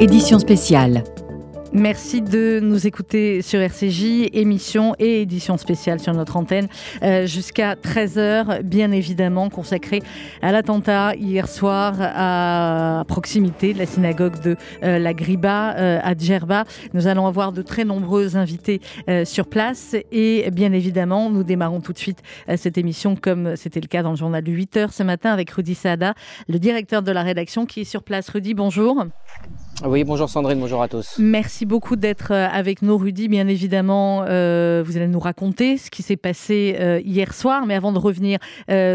Édition spéciale. Merci de nous écouter sur RCJ, émission et édition spéciale sur notre antenne euh, jusqu'à 13h, bien évidemment consacrée à l'attentat hier soir à proximité de la synagogue de euh, la Griba euh, à Djerba. Nous allons avoir de très nombreux invités sur place et bien évidemment, nous démarrons tout de suite cette émission comme c'était le cas dans le journal de 8h ce matin avec Rudy Saada, le directeur de la rédaction qui est sur place. Rudy, bonjour. Oui, bonjour Sandrine, bonjour à tous. Merci beaucoup d'être euh, avec nous, Rudy. Bien évidemment, euh, vous allez nous raconter ce qui s'est passé euh, hier soir, mais avant de revenir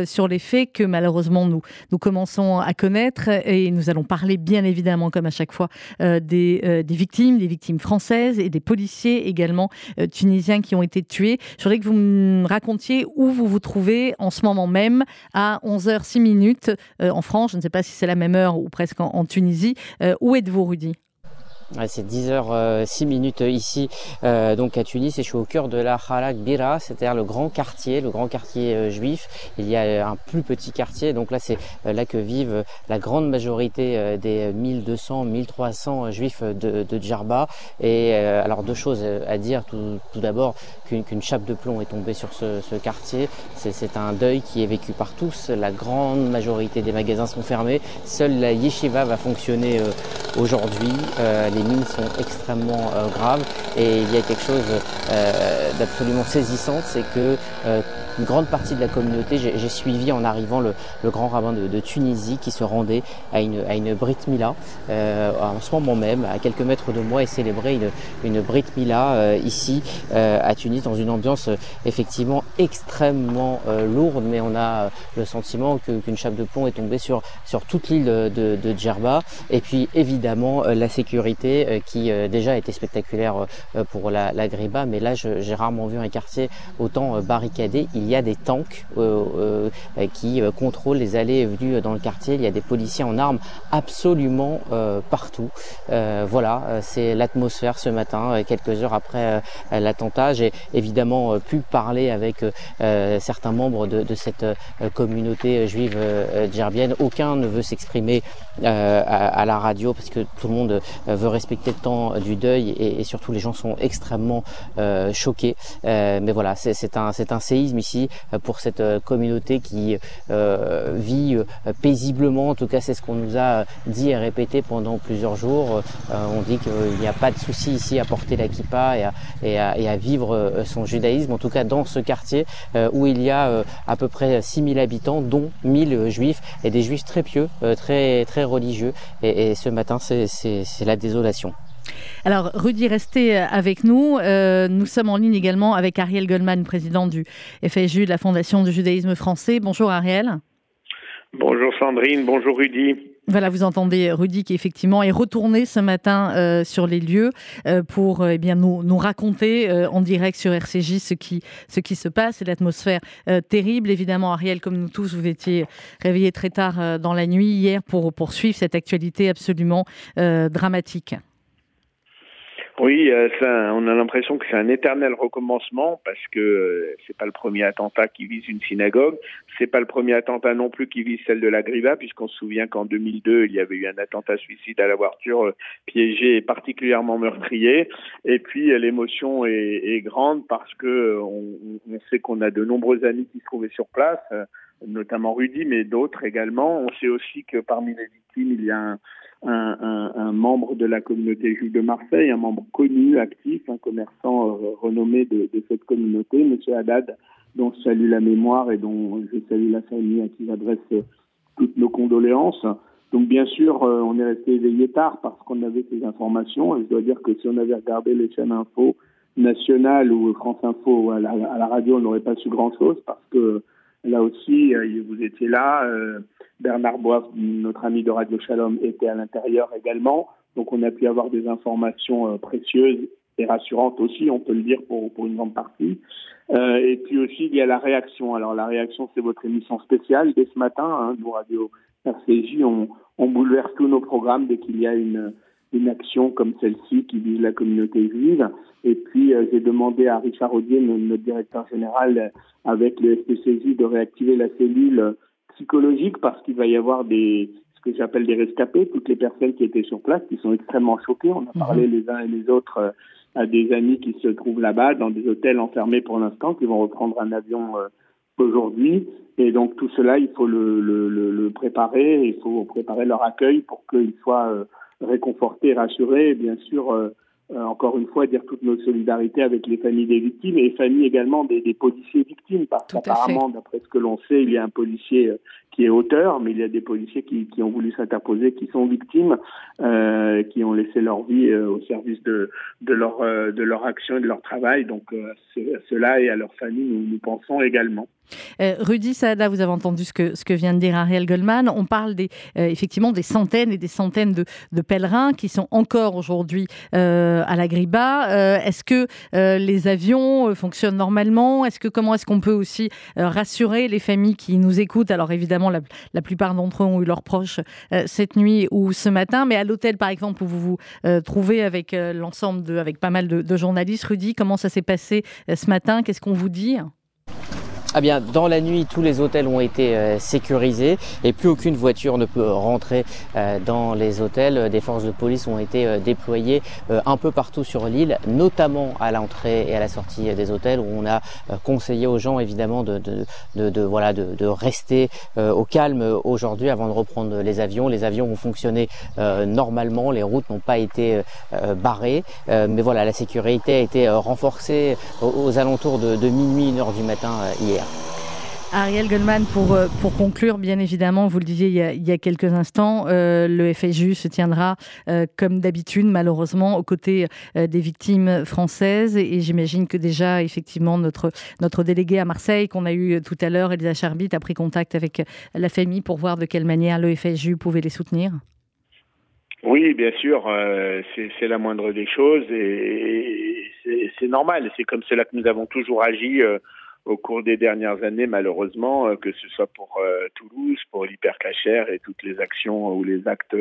sur les faits que malheureusement nous, nous commençons à connaître, et nous allons parler bien évidemment, comme à chaque fois, des, des, victimes, des victimes françaises et des policiers également tunisiens qui ont été tués. Je voudrais que vous me racontiez où vous vous trouvez en ce moment même, à 11h06 minutes en France. Je ne sais pas si c'est la même heure ou presque en, en Tunisie. où êtes-vous Rudy c'est 10h 6 euh, minutes ici euh, donc à Tunis et je suis au cœur de la Khalak Bira, c'est-à-dire le grand quartier, le grand quartier euh, juif. Il y a un plus petit quartier, donc là c'est là que vivent la grande majorité des 1200, 1300 juifs de, de Djerba. Et alors deux choses à dire. Tout, tout d'abord qu'une chape de plomb est tombée sur ce, ce quartier. C'est un deuil qui est vécu par tous. La grande majorité des magasins sont fermés. Seule la yeshiva va fonctionner aujourd'hui mines sont extrêmement euh, graves et il y a quelque chose euh, d'absolument saisissant, c'est que euh, une grande partie de la communauté, j'ai suivi en arrivant le, grand rabbin de, Tunisie qui se rendait à une, à une Brit Mila en ce moment même, à quelques mètres de moi, et célébrer une, une Brit Mila ici à Tunis dans une ambiance effectivement extrêmement lourde, mais on a le sentiment qu'une chape de plomb est tombée sur, sur toute l'île de Djerba. Et puis évidemment la sécurité euh, qui euh, déjà était spectaculaire euh, pour la, la Griba, mais là j'ai rarement vu un quartier autant barricadé. Il y a des tanks qui contrôlent les allées et venues dans le quartier. Il y a des policiers en armes absolument partout. voilà, c'est l'atmosphère ce matin, quelques heures après l'attentat. J'ai évidemment pu parler avec certains membres de, cette communauté juive djerbienne. Aucun ne veut s'exprimer à, à, la radio parce que tout le monde veut respecter le temps du deuil et, surtout les gens sont extrêmement euh, choqués. Euh, mais voilà, c'est un, un séisme ici euh, pour cette communauté qui vit paisiblement. En tout cas, c'est ce qu'on nous a dit et répété pendant plusieurs jours. on dit qu'il n'y a pas de souci ici à porter la kippa et à, et à, vivre son judaïsme. En tout cas, dans ce quartier où il y a à peu près 6000 habitants, dont 1000 juifs et des juifs très pieux, très très religieux. Et, et ce matin, c'est la désolation alors, Rudy, restez euh, avec nous. Euh, nous sommes en ligne également avec Ariel Goldman, président du FSJU, de la Fondation du judaïsme français. Bonjour Ariel. Bonjour Sandrine, bonjour Rudy. Voilà, vous entendez Rudy qui effectivement est retourné ce matin euh, sur les lieux pour eh bien nous, nous raconter en direct sur RCJ ce qui, ce qui se passe et l'atmosphère terrible. Évidemment, Ariel, comme nous tous, vous étiez réveillés très tard dans la nuit hier pour poursuivre cette actualité absolument dramatique. Oui, euh, on a l'impression que c'est un éternel recommencement parce que euh, c'est pas le premier attentat qui vise une synagogue, c'est pas le premier attentat non plus qui vise celle de la Griva, puisqu'on se souvient qu'en 2002 il y avait eu un attentat suicide à la voiture euh, piégée et particulièrement meurtrier. Et puis l'émotion est, grande parce que on sait qu'on a de nombreux amis qui se trouvaient sur place, notamment Rudy, mais d'autres également. On sait aussi que parmi les victimes il y a un un, un, membre de la communauté juive de Marseille, un membre connu, actif, un commerçant euh, renommé de, de, cette communauté, Monsieur Haddad, dont je salue la mémoire et dont je salue la famille à qui j'adresse euh, toutes nos condoléances. Donc bien sûr, euh, on est resté éveillé tard parce qu'on avait ces informations. Et je dois dire que si on avait regardé les chaînes info nationales ou France Info à à la radio, on n'aurait pas su grand-chose parce que là aussi, vous étiez là. Bernard Bois, notre ami de Radio Shalom, était à l'intérieur également. Donc on a pu avoir des informations euh, précieuses et rassurantes aussi, on peut le dire pour, pour une grande partie. Euh, et puis aussi, il y a la réaction. Alors la réaction, c'est votre émission spéciale dès ce matin. Hein, nous, Radio RCJ, on, on bouleverse tous nos programmes dès qu'il y a une, une action comme celle-ci qui vise la communauté juive. Et puis, euh, j'ai demandé à Richard Audier, notre directeur général, avec le SPCJ, de réactiver la cellule psychologique parce qu'il va y avoir des ce que j'appelle des rescapés, toutes les personnes qui étaient sur place, qui sont extrêmement choquées. On a mhm. parlé les uns et les autres euh, à des amis qui se trouvent là-bas, dans des hôtels enfermés pour l'instant, qui vont reprendre un avion euh, aujourd'hui. Et donc tout cela, il faut le, le, le, préparer, il faut préparer leur accueil pour qu'ils soient euh, réconfortés, rassurés, et bien sûr euh, encore une fois, dire toutes nos solidarités avec les familles des victimes et les familles également des, des policiers victimes, parce qu'apparemment, d'après ce que l'on sait, il y a un policier euh, qui est auteur, mais il y a des policiers qui, qui ont voulu s'interposer, qui sont victimes, euh, qui ont laissé leur vie euh, au service de, de, leur, de leur action et de leur travail. Donc, euh, à cela et à leur famille, nous, nous pensons également. Euh, Rudy Saada, vous avez entendu ce que, vient de dire Ariel Goldman. On parle euh, effectivement des centaines et des centaines de, pèlerins qui sont encore aujourd'hui euh, à la Griba. est-ce que les avions fonctionnent normalement? Est-ce que comment est-ce qu'on peut aussi rassurer les familles qui nous écoutent? Alors évidemment, la, plupart d'entre eux ont eu leurs proches cette nuit ou ce matin, mais à l'hôtel par exemple où vous vous trouvez avec l'ensemble de, avec pas mal de, de journalistes, Rudy, comment ça s'est passé ce matin? Qu'est-ce qu'on vous dit? Ah bien, dans la nuit, tous les hôtels ont été euh, sécurisés et plus aucune voiture ne peut rentrer euh, dans les hôtels. Des forces de police ont été euh, déployées un peu partout sur l'île, notamment à l'entrée et à la sortie des hôtels, où on a conseillé aux gens évidemment de, voilà de rester au calme aujourd'hui avant de reprendre les avions. Les avions ont fonctionné normalement, les routes n'ont pas été barrées, mais voilà, la sécurité a été renforcée aux, alentours de, minuit, une heure du matin hier. Ariel Goldman, pour, euh, pour conclure, bien évidemment, vous le disiez il y a, quelques instants, euh, le FSU se tiendra euh, comme d'habitude, malheureusement, aux côtés des victimes françaises. Et, j'imagine que déjà, effectivement, notre, notre délégué à Marseille, qu'on a eu tout à l'heure, Elisa Charbit, a pris contact avec la famille pour voir de quelle manière le FSU pouvait les soutenir. Oui, bien sûr, c'est la moindre des choses et, c'est normal. C'est comme cela que nous avons toujours agi au cours des dernières années, malheureusement, euh, que ce soit pour euh, Toulouse, pour l'hypercachère et toutes les actions ou les actes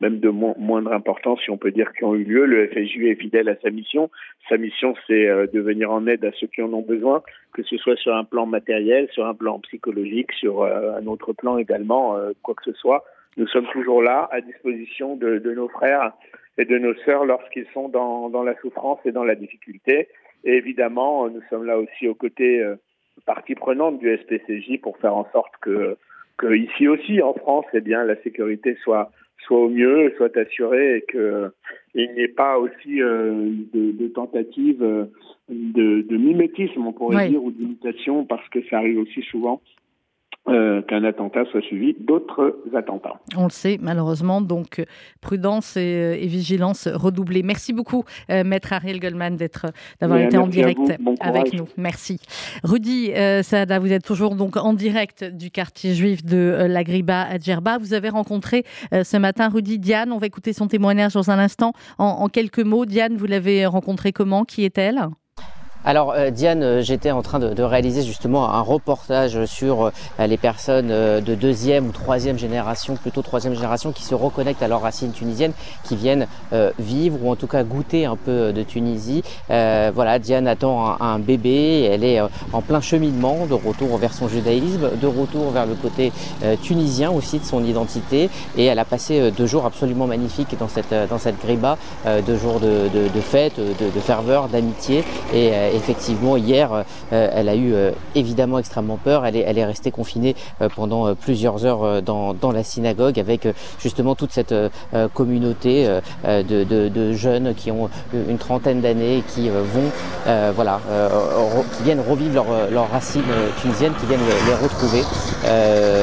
même de moindre importance, si on peut dire, qui ont eu lieu. Le FSU est fidèle à sa mission. Sa mission, c'est euh, de venir en aide à ceux qui en ont besoin, que ce soit sur un plan matériel, sur un plan psychologique, sur un autre plan également, quoi que ce soit. Nous sommes toujours là, à disposition de, nos frères et de nos sœurs lorsqu'ils sont dans la souffrance et dans la difficulté. Et évidemment, nous sommes là aussi aux côtés partie prenante du SPCJ pour faire en sorte que, que ici aussi en France, eh bien, la sécurité soit soit au mieux, soit assurée et que il n'y ait pas aussi euh, de, de tentatives de, de, mimétisme, on pourrait dire, ou d'imitation, parce que ça arrive aussi souvent euh, qu'un attentat soit suivi d'autres attentats. On le sait malheureusement, donc euh, prudence et, euh, vigilance redoublée. Merci beaucoup, maître Ariel Goldman, d'être, d'avoir été en direct avec nous. Merci. Rudy Saada, vous êtes toujours donc en direct du quartier juif de l'Agriba à Djerba. Vous avez rencontré ce matin Rudy Diane. On va écouter son témoignage dans un instant. En, en quelques mots, Diane, vous l'avez rencontrée comment? Qui est-elle? Alors euh, Diane, euh, j'étais en train de, réaliser justement un reportage sur euh, les personnes de deuxième ou troisième génération, plutôt troisième génération, qui se reconnectent à leurs racines tunisiennes, qui viennent vivre ou en tout cas goûter un peu de Tunisie. voilà, Diane attend un, bébé, elle est en plein cheminement de retour vers son judaïsme, de retour vers le côté tunisien aussi de son identité, et elle a passé deux jours absolument magnifiques dans cette dans cette griba, deux jours de, de, de fête, de, de ferveur, d'amitié. Et effectivement, hier, euh, elle a eu euh, évidemment extrêmement peur. Elle est, restée confinée euh, pendant plusieurs heures dans, la synagogue avec justement toute cette communauté de, jeunes qui ont une trentaine d'années et qui vont, voilà, qui viennent revivre leurs racines tunisiennes, qui viennent les, retrouver.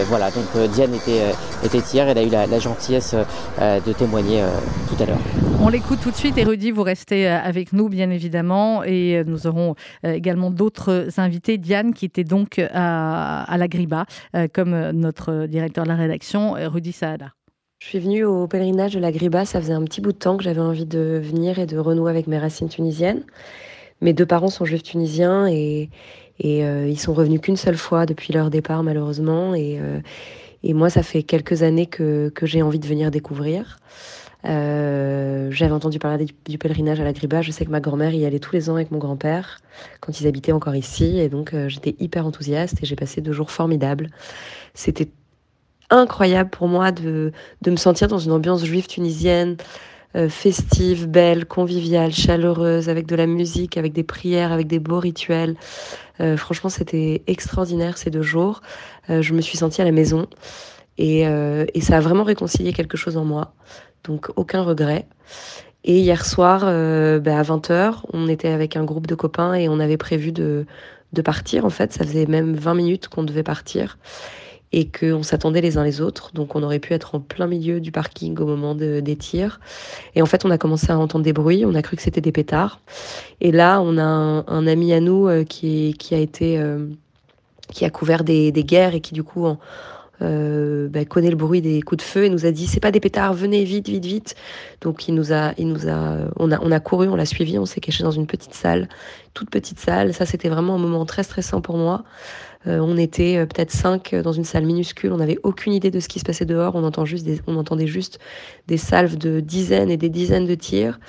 voilà, donc Diane était, hier, elle a eu la, gentillesse de témoigner tout à l'heure. On l'écoute tout de suite et vous restez avec nous bien évidemment et nous aurons euh, également d'autres invités. Diane, qui était donc à, à la Griba, euh, comme notre directeur de la rédaction, Rudy Saada. Je suis venue au pèlerinage de la Griba, ça faisait un petit bout de temps que j'avais envie de venir et de renouer avec mes racines tunisiennes. Mes deux parents sont juifs tunisiens et, euh, ils sont revenus qu'une seule fois depuis leur départ malheureusement. Et, moi, ça fait quelques années que j'ai envie de venir découvrir. Euh, J'avais entendu parler du, pèlerinage à la Griba. Je sais que ma grand-mère y allait tous les ans avec mon grand-père quand ils habitaient encore ici. Et donc, euh, j'étais hyper enthousiaste et j'ai passé deux jours formidables. C'était incroyable pour moi de, de me sentir dans une ambiance juive tunisienne, euh, festive, belle, conviviale, chaleureuse, avec de la musique, avec des prières, avec des beaux rituels. Franchement, c'était extraordinaire ces deux jours. Je me suis sentie à la maison et, et, ça a vraiment réconcilié quelque chose en moi. Donc aucun regret. Et hier soir, bah, à 20h, on était avec un groupe de copains et on avait prévu de, de partir. En fait, ça faisait même 20 minutes qu'on devait partir et qu'on s'attendait les uns les autres. Donc on aurait pu être en plein milieu du parking au moment des tirs. Et en fait, on a commencé à entendre des bruits, on a cru que c'était des pétards. Et là, on a un, ami à nous euh, qui, qui, a été... Euh, qui a couvert des, des, guerres et qui du coup euh, bah, connaît le bruit des coups de feu et nous a dit c'est pas des pétards venez vite vite vite. Donc il nous a il nous a on a on a couru on l'a suivi on s'est caché dans une petite salle toute petite salle. Ça c'était vraiment un moment très stressant pour moi. Euh, on était euh, peut-être cinq dans une salle minuscule, on n'avait aucune idée de ce qui se passait dehors, on, entend juste on entendait juste des salves de dizaines et des dizaines de tirs.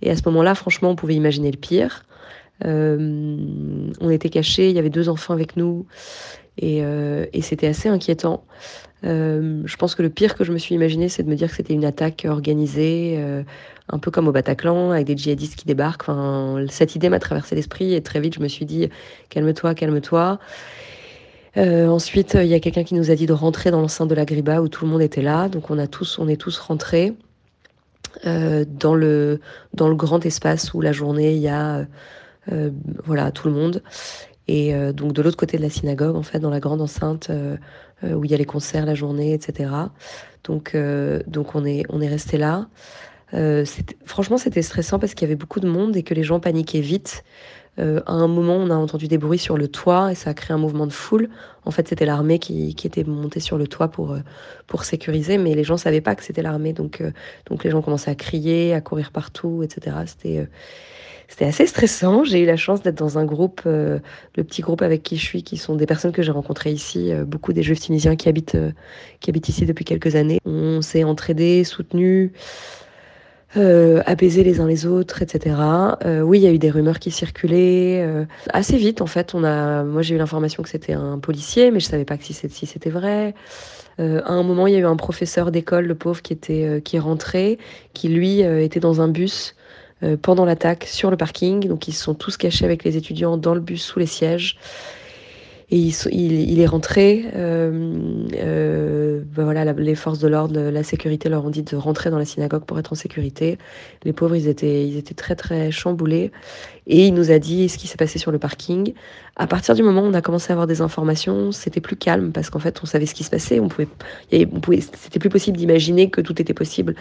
Et à ce moment-là, franchement, on pouvait imaginer le pire. Euh, on était cachés, il y avait deux enfants avec nous, et, c'était assez inquiétant. je pense que le pire que je me suis imaginé, c'est de me dire que c'était une attaque organisée, un peu comme au Bataclan, avec des djihadistes qui débarquent. Enfin, cette idée m'a traversé l'esprit et très vite je me suis dit calme-toi, calme-toi. Euh, ensuite, il y a quelqu'un qui nous a dit de rentrer dans l'enceinte de la Griba où tout le monde était là. Donc on a tous, on est tous rentrés euh, dans le dans le grand espace où la journée il y a euh, voilà tout le monde. Et donc de l'autre côté de la synagogue, en fait, dans la grande enceinte où il y a les concerts la journée, etc. Donc donc on est on est resté là. franchement, c'était stressant parce qu'il y avait beaucoup de monde et que les gens paniquaient vite. Euh, à un moment, on a entendu des bruits sur le toit et ça a créé un mouvement de foule. En fait, c'était l'armée qui, qui, était montée sur le toit pour, euh, pour sécuriser, mais les gens savaient pas que c'était l'armée. Donc, euh, donc les gens commençaient à crier, à courir partout, etc. C'était c'était assez stressant. J'ai eu la chance d'être dans un groupe, le petit groupe avec qui je suis, qui sont des personnes que j'ai rencontrées ici, beaucoup des juifs tunisiens qui habitent, qui habitent ici depuis quelques années. On s'est entraidés, soutenus. Euh, apaiser les uns les autres, etc. Euh, oui, il y a eu des rumeurs qui circulaient euh, assez vite. En fait, on a, moi j'ai eu l'information que c'était un policier, mais je savais pas que si c'était vrai. à un moment, il y a eu un professeur d'école, le pauvre, qui était qui est rentré, qui lui était dans un bus pendant l'attaque sur le parking. Donc ils sont tous cachés avec les étudiants dans le bus sous les sièges. Et il, est rentré. Euh, euh, ben voilà, les forces de l'ordre, la sécurité leur ont dit de rentrer dans la synagogue pour être en sécurité. Les pauvres, ils étaient, très très chamboulés. Et il nous a dit ce qui s'est passé sur le parking. À partir du moment où on a commencé à avoir des informations, c'était plus calme parce qu'en fait, on savait ce qui se passait. On pouvait, c'était plus possible d'imaginer que tout était possible.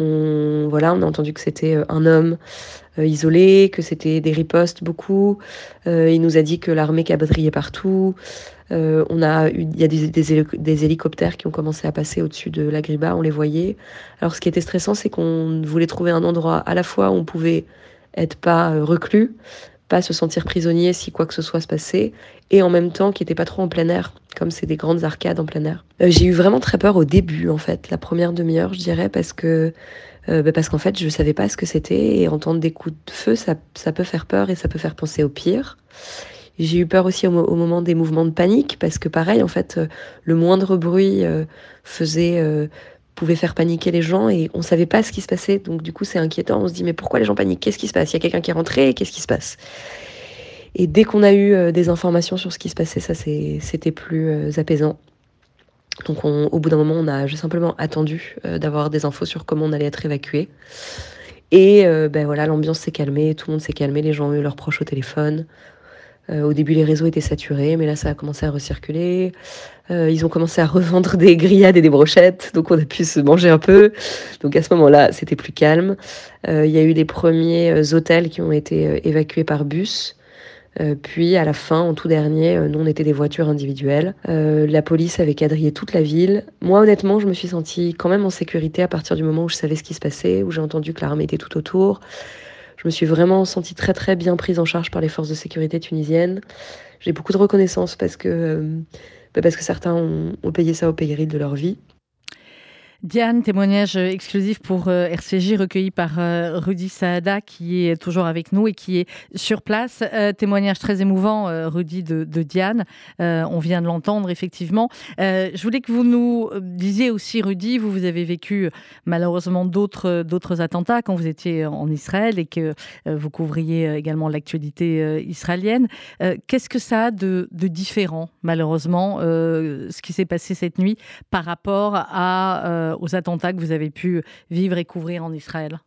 On, a entendu que c'était euh, un homme euh, isolé, que c'était des ripostes beaucoup. Euh, il nous a dit que l'armée quadrillait partout. on a il y a des, hélicoptères qui ont commencé à passer au-dessus de la Griba, on les voyait. Alors ce qui était stressant, c'est qu'on voulait trouver un endroit à la fois où on pouvait être pas reclus, pas se sentir prisonnier si quoi que ce soit se passait, et en même temps qui n'était pas trop en plein air, comme c'est des grandes arcades en plein air. Euh, j'ai eu vraiment très peur au début, en fait, la première demi-heure, je dirais, parce que euh, bah, parce qu'en fait, je savais pas ce que c'était, et entendre des coups de feu, ça, ça peut faire peur et ça peut faire penser au pire. J'ai eu peur aussi au, au, moment des mouvements de panique, parce que pareil, en fait, euh, le moindre bruit faisait pouvait faire paniquer les gens et on savait pas ce qui se passait. Donc du coup, c'est inquiétant. On se dit mais pourquoi les gens paniquent? Qu'est-ce qui se passe? Il y a quelqu'un qui est rentré Qu'est-ce qui se passe? Et dès qu'on a eu euh, des informations sur ce qui se passait, ça c'était plus euh, apaisant. Donc au bout d'un moment, on a juste simplement attendu euh, d'avoir des infos sur comment on allait être évacué. Et ben voilà, l'ambiance s'est calmée, tout le monde s'est calmé, les gens ont eu leurs proches au téléphone. Euh, au début, les réseaux étaient saturés, mais là, ça a commencé à recirculer. Euh, ils ont commencé à revendre des grillades et des brochettes, donc on a pu se manger un peu. Donc à ce moment-là, c'était plus calme. Euh, il y a eu les premiers hôtels qui ont été évacués par bus. puis à la fin, en tout dernier, nous on était des voitures individuelles. la police avait quadrillé toute la ville. Moi honnêtement, je me suis sentie quand même en sécurité à partir du moment où je savais ce qui se passait, où j'ai entendu que l'armée était tout autour je me suis vraiment sentie très très bien prise en charge par les forces de sécurité tunisiennes. J'ai beaucoup de reconnaissance parce que, euh, bah, parce que certains ont, payé ça au péril de leur vie. Diane, témoignage exclusif pour euh, RCJ recueilli par euh, Rudy Saada qui est toujours avec nous et qui est sur place. Euh, témoignage très émouvant, Rudy, de, Diane. on vient de l'entendre effectivement. je voulais que vous nous disiez aussi, Rudy, vous, vous avez vécu malheureusement d'autres, attentats quand vous étiez en Israël et que vous couvriez également l'actualité israélienne. qu'est-ce que ça a de, différent, malheureusement, ce qui s'est passé cette nuit par rapport à euh, aux attentats que vous avez pu vivre et couvrir en Israël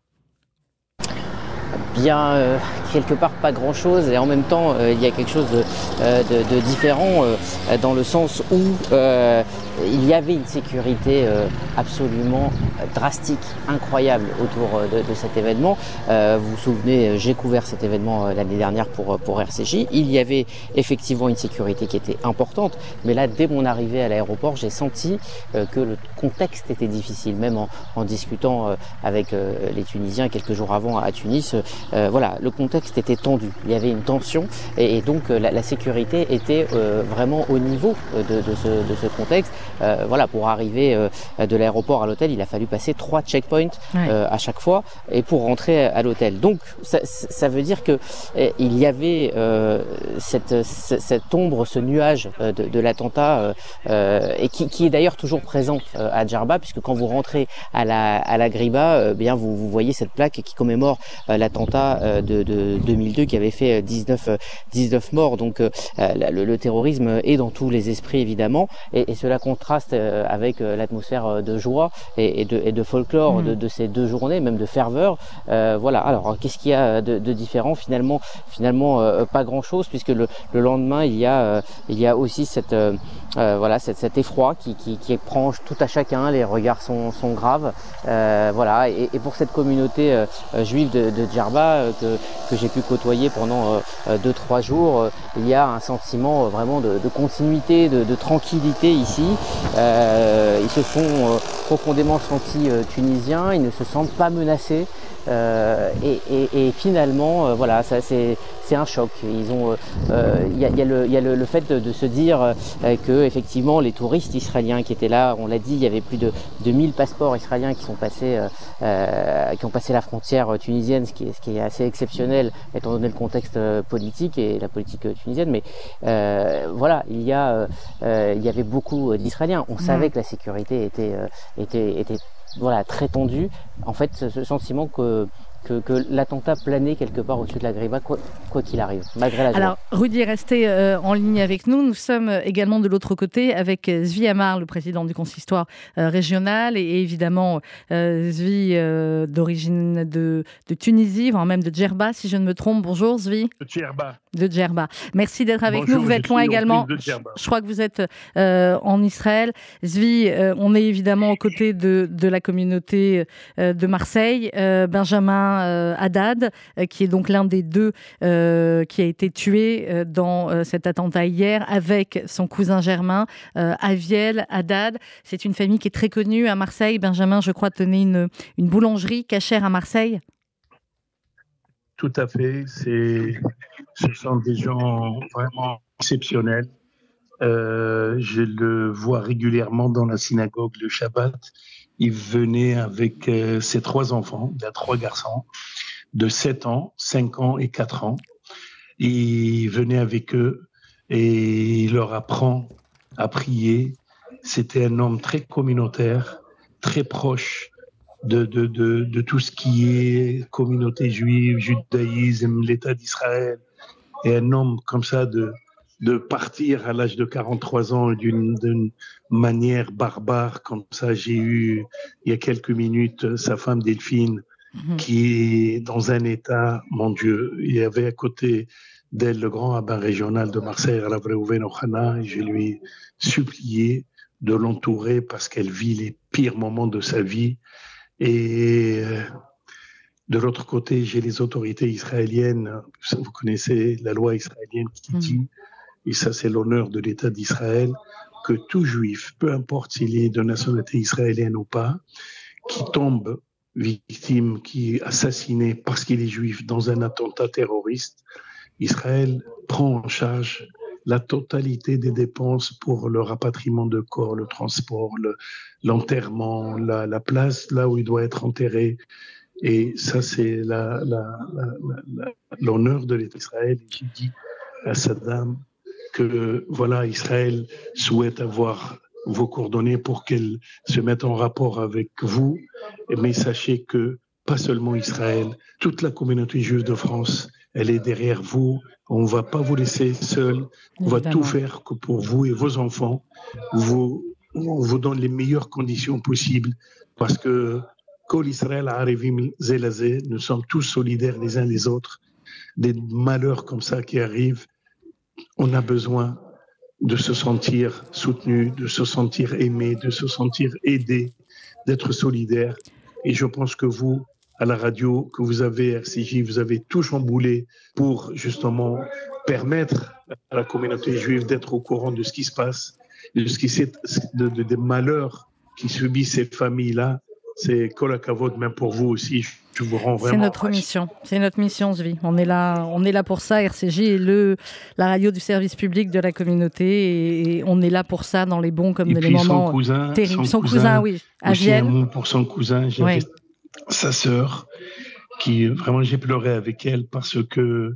Bien, euh, quelque part pas grand chose et en même temps euh, il y a quelque chose de, différent dans le sens où il y avait une sécurité absolument drastique, incroyable autour de, cet événement. vous vous souvenez, j'ai couvert cet événement l'année dernière pour, pour RCJ. Il y avait effectivement une sécurité qui était importante, mais là dès mon arrivée à l'aéroport, j'ai senti que le contexte était difficile, même en, discutant euh, avec euh, les Tunisiens quelques jours avant à Tunis. Euh, voilà, le contexte était tendu, il y avait une tension et, donc la, sécurité était vraiment au niveau de, ce, contexte. Voilà, pour arriver de l'aéroport à l'hôtel, il a fallu passer trois checkpoints à chaque fois et pour rentrer à l'hôtel. Donc ça, veut dire que eh, il y avait cette, cette, ombre, ce nuage de, l'attentat et qui, qui est d'ailleurs toujours présent à Djerba, puisque quand vous rentrez à la, à la Griba, euh, bien vous, vous, voyez cette plaque qui commémore euh, l'attentat euh, de, de, 2002 qui avait fait 19, 19 morts. Donc le, terrorisme est dans tous les esprits évidemment, et, et cela contraste avec l'atmosphère de joie et, de, et de, folklore mm. de, de, ces deux journées, même de ferveur. voilà. Alors qu'est-ce qu'il y a de, différent Finalement, finalement pas grand-chose, puisque le, le, lendemain il y a, il y a aussi cette, voilà, cette, cet effroi qui, qui, qui prend tout à chacun, les regards sont, graves. Euh, voilà, et, pour cette communauté euh, euh, juive de, de Djerba que, j'ai pu côtoyer pendant 2-3 jours, il y a un sentiment vraiment de, de continuité, de, de, tranquillité ici. ils se sont profondément sentis tunisiens, ils ne se sentent pas menacés. Euh, et, et, et, finalement, euh, voilà, ça c'est un choc. Ils ont, euh, il y, a, y, a le, y a le, le fait de, de, se dire que effectivement les touristes israéliens qui étaient là, on l'a dit, il y avait plus de, de 1000 passeports israéliens qui sont passés, qui ont passé la frontière tunisienne, ce qui est, ce qui est assez exceptionnel étant donné le contexte politique et la politique tunisienne. Mais voilà, il y a, il y avait beaucoup d'Israéliens. On savait que la sécurité était, était, était voilà, très tendu. En fait, ce sentiment que que, l'attentat planait quelque part au-dessus de la Griba, quoi qu'il arrive, malgré la joie. Alors, Rudy, restez euh, en ligne avec nous. Nous sommes également de l'autre côté avec Zvi Amar, le président du consistoire euh, régional, et, évidemment euh, Zvi d'origine de, de, Tunisie, voire même de Djerba, si je ne me trompe. Bonjour Zvi. De Djerba. De Djerba. Merci d'être avec nous. Vous êtes loin également. Je, crois que vous êtes en Israël. Zvi, on est évidemment aux côtés de, de la communauté de Marseille. Benjamin euh, Haddad, euh, qui est donc l'un des deux euh, qui a été tué dans cet attentat hier avec son cousin germain, Aviel Haddad. C'est une famille qui est très connue à Marseille. Benjamin, je crois, tenait une, une boulangerie cachère à Marseille. Tout à fait. C'est, ce sont des gens vraiment exceptionnels. je le vois régulièrement dans la synagogue le Shabbat il venait avec euh, ses trois enfants, il a trois garçons, de 7 ans, 5 ans et 4 ans. Il venait avec eux et il leur apprend à prier. C'était un homme très communautaire, très proche de, de, de, de tout ce qui est communauté juive, judaïsme, l'État d'Israël. Et un homme comme ça de, de partir à l'âge de 43 ans d'une manière barbare comme ça. J'ai eu il y a quelques minutes sa femme Delphine mhm. qui est dans un état, mon Dieu, il y avait à côté d'elle le grand rabbin régional de Marseille, Ravréouven Ochana, et je lui ai supplié de l'entourer parce qu'elle vit les pires moments de sa vie. Et euh, de l'autre côté, j'ai les autorités israéliennes. Vous connaissez la loi israélienne qui mhm. dit et ça c'est l'honneur de l'État d'Israël, que tout juif, peu importe s'il est de nationalité israélienne ou pas, qui tombe victime, qui est assassiné parce qu'il est juif dans un attentat terroriste, Israël prend en charge la totalité des dépenses pour le rapatriement de corps, le transport, l'enterrement, la, la, place là où il doit être enterré. Et ça, c'est l'honneur de l'État d'Israël. J'ai dit à Saddam que voilà, Israël souhaite avoir vos coordonnées pour qu'elle se mette en rapport avec vous. Mais sachez que pas seulement Israël, toute la communauté juive de France, elle est derrière vous. On ne va pas vous laisser seul. On va tout faire que pour vous et vos enfants, vous, on vous donne les meilleures conditions possibles parce que Kol Israël Arevim Zelazé, nous sommes tous solidaires les uns les autres. Des malheurs comme ça qui arrivent, on a besoin de se sentir soutenu, de se sentir aimé, de se sentir aidé, d'être solidaire. Et je pense que vous, à la radio, que vous avez RCJ, vous avez tout chamboulé pour justement permettre à la communauté juive d'être au courant de ce qui se passe, de ce qui de, de, des malheurs qui subissent ces familles-là. C'est Kolakavod, même pour vous aussi. Je vous rends vraiment. C'est notre mission. C'est notre mission, Zvi. On est là, on est là pour ça. RCJ est le, la radio du service public de la communauté et, on est là pour ça dans les bons comme dans les moments terribles. Son, cousin, oui, à Vienne. pour son cousin, j'avais sa sœur, qui vraiment j'ai pleuré avec elle parce que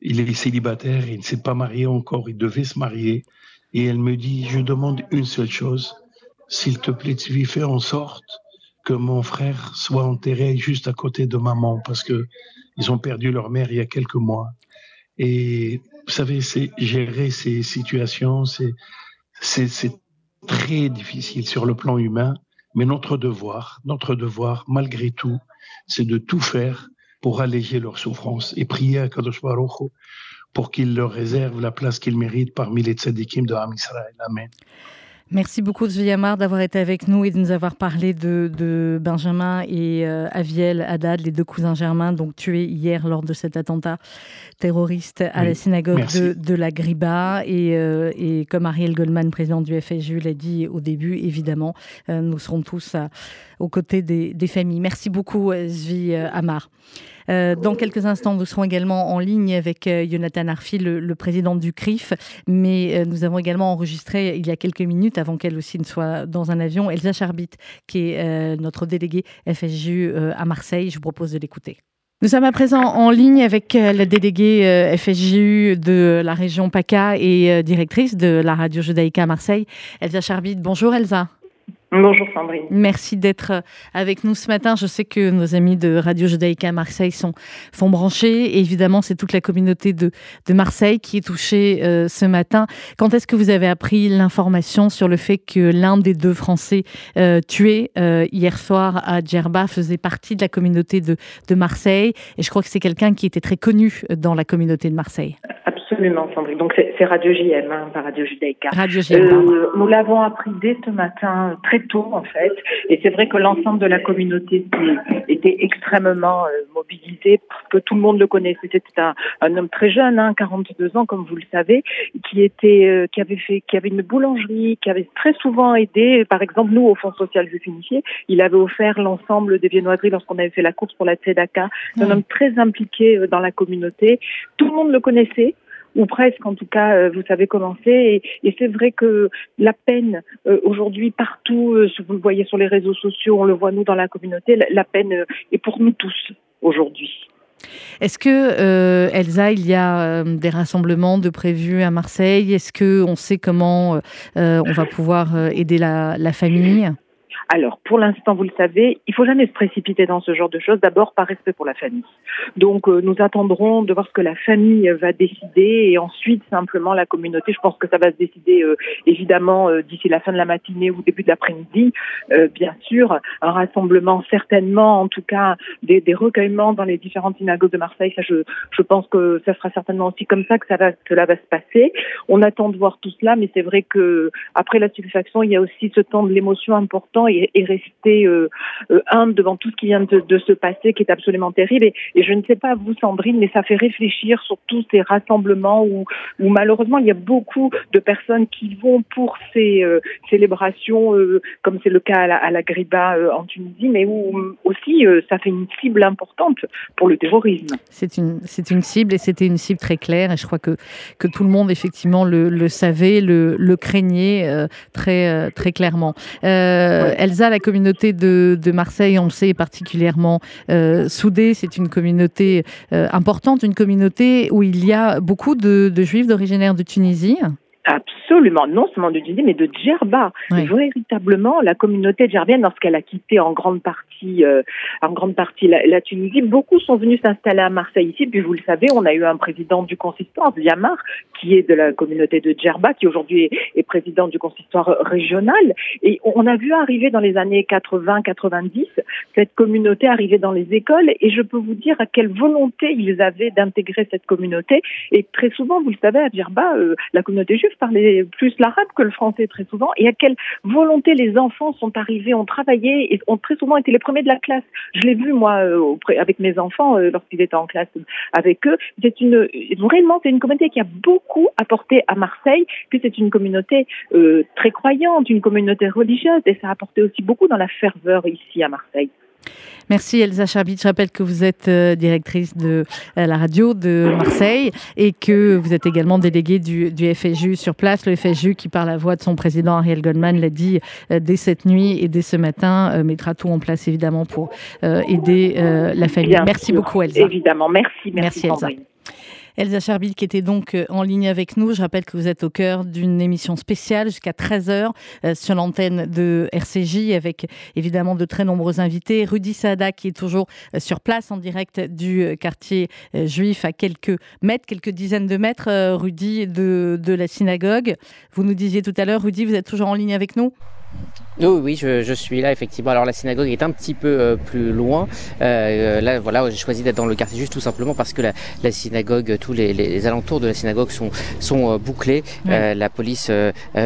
il est célibataire, il ne s'est pas marié encore, il devait se marier. Et elle me dit, je demande une seule chose, s'il te plaît, tu fais en sorte que mon frère soit enterré juste à côté de maman parce que ils ont perdu leur mère il y a quelques mois. Et vous savez, c'est gérer ces situations, c'est c'est très difficile sur le plan humain. Mais notre devoir, notre devoir, malgré tout, c'est de tout faire pour alléger leur souffrance et prier à Kadosh Baruch pour qu'il leur réserve la place qu'ils méritent parmi les tzadikim de Ham Israël. Amen. Merci beaucoup, Zviyamar, d'avoir été avec nous et de nous avoir parlé de, Benjamin et euh, Aviel Haddad, les deux cousins germains, donc tués hier lors de cet attentat terroriste à la synagogue de, la Griba. Euh, et, comme Ariel Goldman, président du FSU, l'a dit au début, évidemment, euh, nous serons tous aux côtés des, des, familles. Merci beaucoup, Zvi Amar. Euh, dans quelques instants, nous serons également en ligne avec euh, Jonathan Arfi, le, président du CRIF. Mais euh, nous avons également enregistré il y a quelques minutes, avant qu'elle aussi ne soit dans un avion, Elsa Charbit, qui est notre déléguée FSJU à Marseille. Je vous propose de l'écouter. Nous sommes à présent en ligne avec la déléguée FSJU de la région PACA et directrice de la radio judaïka à Marseille, Elsa Charbit. Bonjour Elsa. Bonjour Sandrine. Merci d'être euh, avec nous ce matin. Je sais que nos amis de Radio Judaïka à Marseille sont, font brancher. évidemment, c'est toute la communauté de, de Marseille qui est touchée euh, ce matin. Quand est-ce que vous avez appris l'information sur le fait que l'un des deux Français euh, tués hier soir à Djerba faisait partie de la communauté de, de Marseille? Et je crois que c'est quelqu'un qui était très connu dans la communauté de Marseille. Absolument, Sandrine. Donc c'est Radio JM, hein, pas Radio Judaïka. Radio JM. Euh, nous l'avons appris dès ce matin, très tôt en fait. Et c'est vrai que l'ensemble de la communauté était extrêmement euh, mobilisée parce que tout le monde le connaissait. C'était un, un, homme très jeune, hein, 42 ans, comme vous le savez, qui était, euh, qui avait fait, qui avait une boulangerie, qui avait très souvent aidé. Par exemple, nous au Fonds social juif unifié, il avait offert l'ensemble des viennoiseries lorsqu'on avait fait la course pour la Tzedaka. C'est un homme très impliqué euh, dans la communauté. Tout le monde le connaissait ou presque en tout cas, euh, vous savez comment c'est. Et, c'est vrai que la peine euh, aujourd'hui partout, euh, vous le voyez sur les réseaux sociaux, on le voit nous dans la communauté, la, peine est pour nous tous aujourd'hui. Est-ce que Elsa, il y a des rassemblements de prévus à Marseille? Est-ce que on sait comment on va pouvoir aider la famille? Alors, pour l'instant, vous le savez, il faut jamais se précipiter dans ce genre de choses, d'abord par respect pour la famille. Donc, euh, nous attendrons de voir ce que la famille va décider et ensuite, simplement, la communauté. Je pense que ça va se décider, euh, évidemment, euh, d'ici la fin de la matinée ou début de l'après-midi. bien sûr, un rassemblement, certainement, en tout cas, des, des, recueillements dans les différentes synagogues de Marseille. Ça, je, je pense que ça sera certainement aussi comme ça que ça va, cela va se passer. On attend de voir tout cela, mais c'est vrai que après la stupéfaction, il y a aussi ce temps de l'émotion important est, resté humble devant tout ce qui vient de, se passer, qui est absolument terrible. Et, et, je ne sais pas vous, Sandrine, mais ça fait réfléchir sur tous ces rassemblements où, où malheureusement il y a beaucoup de personnes qui vont pour ces célébrations, comme c'est le cas à la, à la Griba en Tunisie, mais où aussi ça fait une cible importante pour le terrorisme. C'est une, c'est une cible et c'était une cible très claire et je crois que, que tout le monde effectivement le, le savait, le, le craignait euh, très, euh, très clairement. Euh, Elsa, la communauté de, Marseille, on le sait, est particulièrement soudée. C'est une communauté importante, une communauté où il y a beaucoup de, de juifs d'origine de Tunisie. Absolument, non seulement de Tunisie, mais de Djerba. Véritablement, la communauté djerbienne, lorsqu'elle a quitté en grande partie, euh, en grande partie la, Tunisie, beaucoup sont venus s'installer à Marseille ici. Puis vous le savez, on a eu un président du consistoire, Yamar, qui est de la communauté de Djerba, qui aujourd'hui est, président du consistoire régional. Et on a vu arriver dans les années 80-90 cette communauté arriver dans les écoles. Et je peux vous dire à quelle volonté ils avaient d'intégrer cette communauté. Et très souvent, vous le savez, à Djerba, euh, la communauté juive plus l'arabe que le français très souvent et à quelle volonté les enfants sont arrivés, ont travaillé et ont très souvent été les premiers de la classe. Je l'ai vu moi euh, avec mes enfants euh, lorsqu'ils étaient en classe avec eux. C'est une vraiment c'est une communauté qui a beaucoup apporté à Marseille, puis c'est une communauté euh, très croyante, une communauté religieuse et ça a apporté aussi beaucoup dans la ferveur ici à Marseille. Merci Elsa Charbit. Je rappelle que vous êtes euh, directrice de euh, la radio de Marseille et que vous êtes également déléguée du, du FSJU sur place. Le FSJU qui, par la voix de son président Ariel Goldman, l'a dit euh, dès cette nuit et dès ce matin, mettra tout en place évidemment pour aider la famille. merci beaucoup Elsa. Évidemment, merci. Merci, merci Elsa. Elsa Charbil qui était donc euh, en ligne avec nous. Je rappelle que vous êtes au cœur d'une émission spéciale jusqu'à 13h euh, sur l'antenne de RCJ avec évidemment de très nombreux invités. Rudy Saada qui est toujours euh, sur place en direct du quartier juif à quelques mètres, quelques dizaines de mètres, Rudy, de, de la synagogue. Vous nous disiez tout à l'heure, Rudy, vous êtes toujours en ligne avec nous? Oui, oui, je, je, suis là effectivement. Alors la synagogue est un petit peu euh, plus loin. Euh, là, voilà, j'ai choisi d'être dans le quartier juste tout simplement parce que la, la synagogue, tous les, les, alentours de la synagogue sont sont euh, bouclés. Euh, la police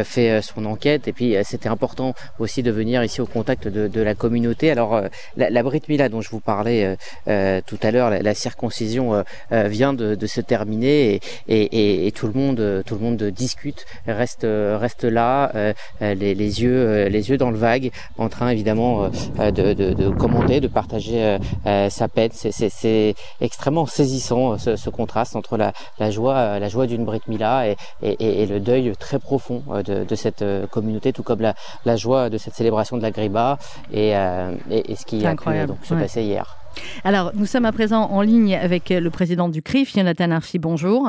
fait son enquête et puis c'était important aussi de venir ici au contact de, de la communauté. Alors la, la Brit Mila dont je vous parlais tout à l'heure, la, circoncision vient de, de, se terminer et, et, et, tout le monde tout le monde discute, reste reste là, les, les yeux euh, les yeux dans le vague, en train évidemment euh, de, de, de, commenter, de partager euh, sa peine. C'est extrêmement saisissant ce, contraste entre la, la joie, la joie d'une Brit Mila et, et, et, le deuil très profond de, de cette communauté, tout comme la, la, joie de cette célébration de la Griba et, et, ce qui a pu donc, se passer hier. Alors, nous sommes à présent en ligne avec le président du CRIF, Jonathan Arfi. Bonjour.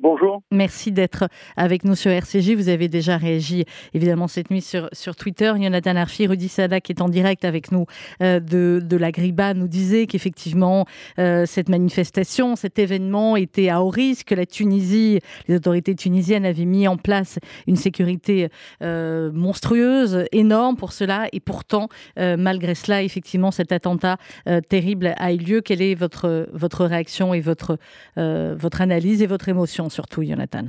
Bonjour. Merci d'être avec nous sur RCJ. Vous avez déjà réagi évidemment cette nuit sur, Twitter. Jonathan Arfi, Rudy Sada qui est en direct avec nous euh, de, de la Griba nous disait qu'effectivement euh, cette manifestation, cet événement était à haut risque. La Tunisie, les autorités tunisiennes avaient mis en place une sécurité euh, monstrueuse, énorme pour cela. Et pourtant, malgré cela, effectivement, cet attentat terrible a eu lieu. Quelle est votre, votre réaction et votre, votre analyse et votre émotion surtout, Jonathan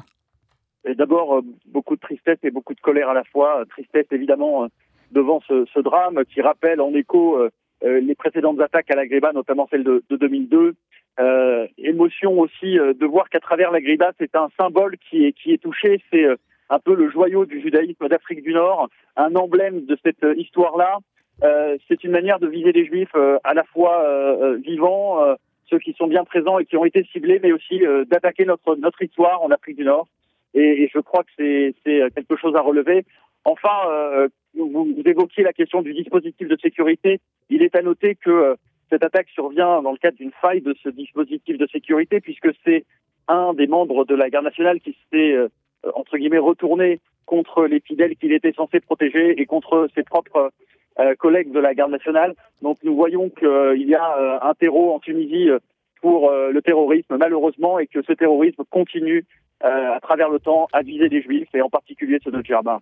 D'abord, euh, beaucoup de tristesse et beaucoup de colère à la fois. Tristesse, évidemment, euh, devant ce, drame qui rappelle en écho euh, les précédentes attaques à la Griba, notamment celle de, 2002. émotion aussi de voir qu'à travers la Griba, c'est un symbole qui est touché. C'est un peu le joyau du judaïsme d'Afrique du Nord, un emblème de cette histoire-là. c'est une manière de viser les juifs à la fois vivants, ceux qui sont bien présents et qui ont été ciblés, mais aussi euh, d'attaquer notre notre histoire en Afrique du Nord. Et, je crois que c'est c'est quelque chose à relever. Enfin, euh, vous, vous, évoquiez la question du dispositif de sécurité. Il est à noter que euh, cette attaque survient dans le cadre d'une faille de ce dispositif de sécurité, puisque c'est un des membres de la garde nationale qui s'est entre guillemets retourné contre les fidèles qu'il était censé protéger et contre ses propres euh, collègues de la garde nationale. Donc nous voyons qu'il y a euh, un terreau en Tunisie euh, pour le terrorisme, malheureusement, et que ce terrorisme continue euh, à travers le temps à viser les juifs et en particulier ceux de Djerba.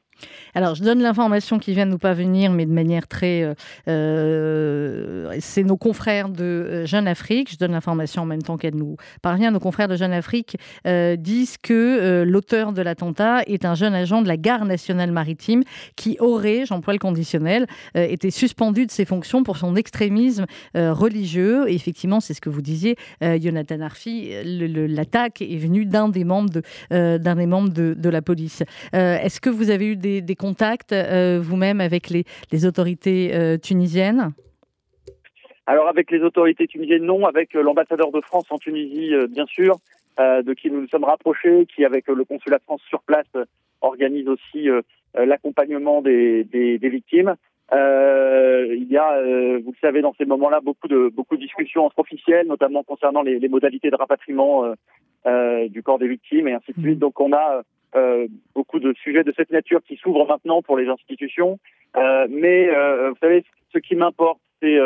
Alors je donne l'information qui vient de nous parvenir, mais de manière très... Euh, euh c'est nos confrères de Jeune Afrique, je donne l'information en même temps qu'elle nous parvient, nos confrères de Jeune Afrique disent que l'auteur de l'attentat est un jeune agent de la gare nationale maritime qui aurait, j'emploie le conditionnel, été suspendu de ses fonctions pour son extrémisme religieux. Et effectivement, c'est ce que vous disiez, Jonathan Arfi, l'attaque est venue d'un des membres de d'un des membres de, la police. Euh, est-ce que vous avez eu des, contacts euh, vous-même avec les, autorités tunisiennes? Alors avec les autorités tunisiennes, non. Avec l'ambassadeur de France en Tunisie, bien sûr, de qui nous nous sommes rapprochés, qui avec le consulat de France sur place organise aussi l'accompagnement des, victimes. il y a, vous le savez, dans ces moments-là, beaucoup de discussions entre officiels, notamment concernant les, modalités de rapatriement euh, du corps des victimes et ainsi de suite. Mm. Donc on a euh, beaucoup de sujets de cette nature qui s'ouvrent maintenant pour les institutions. Euh, mais vous savez, ce qui m'importe, c'est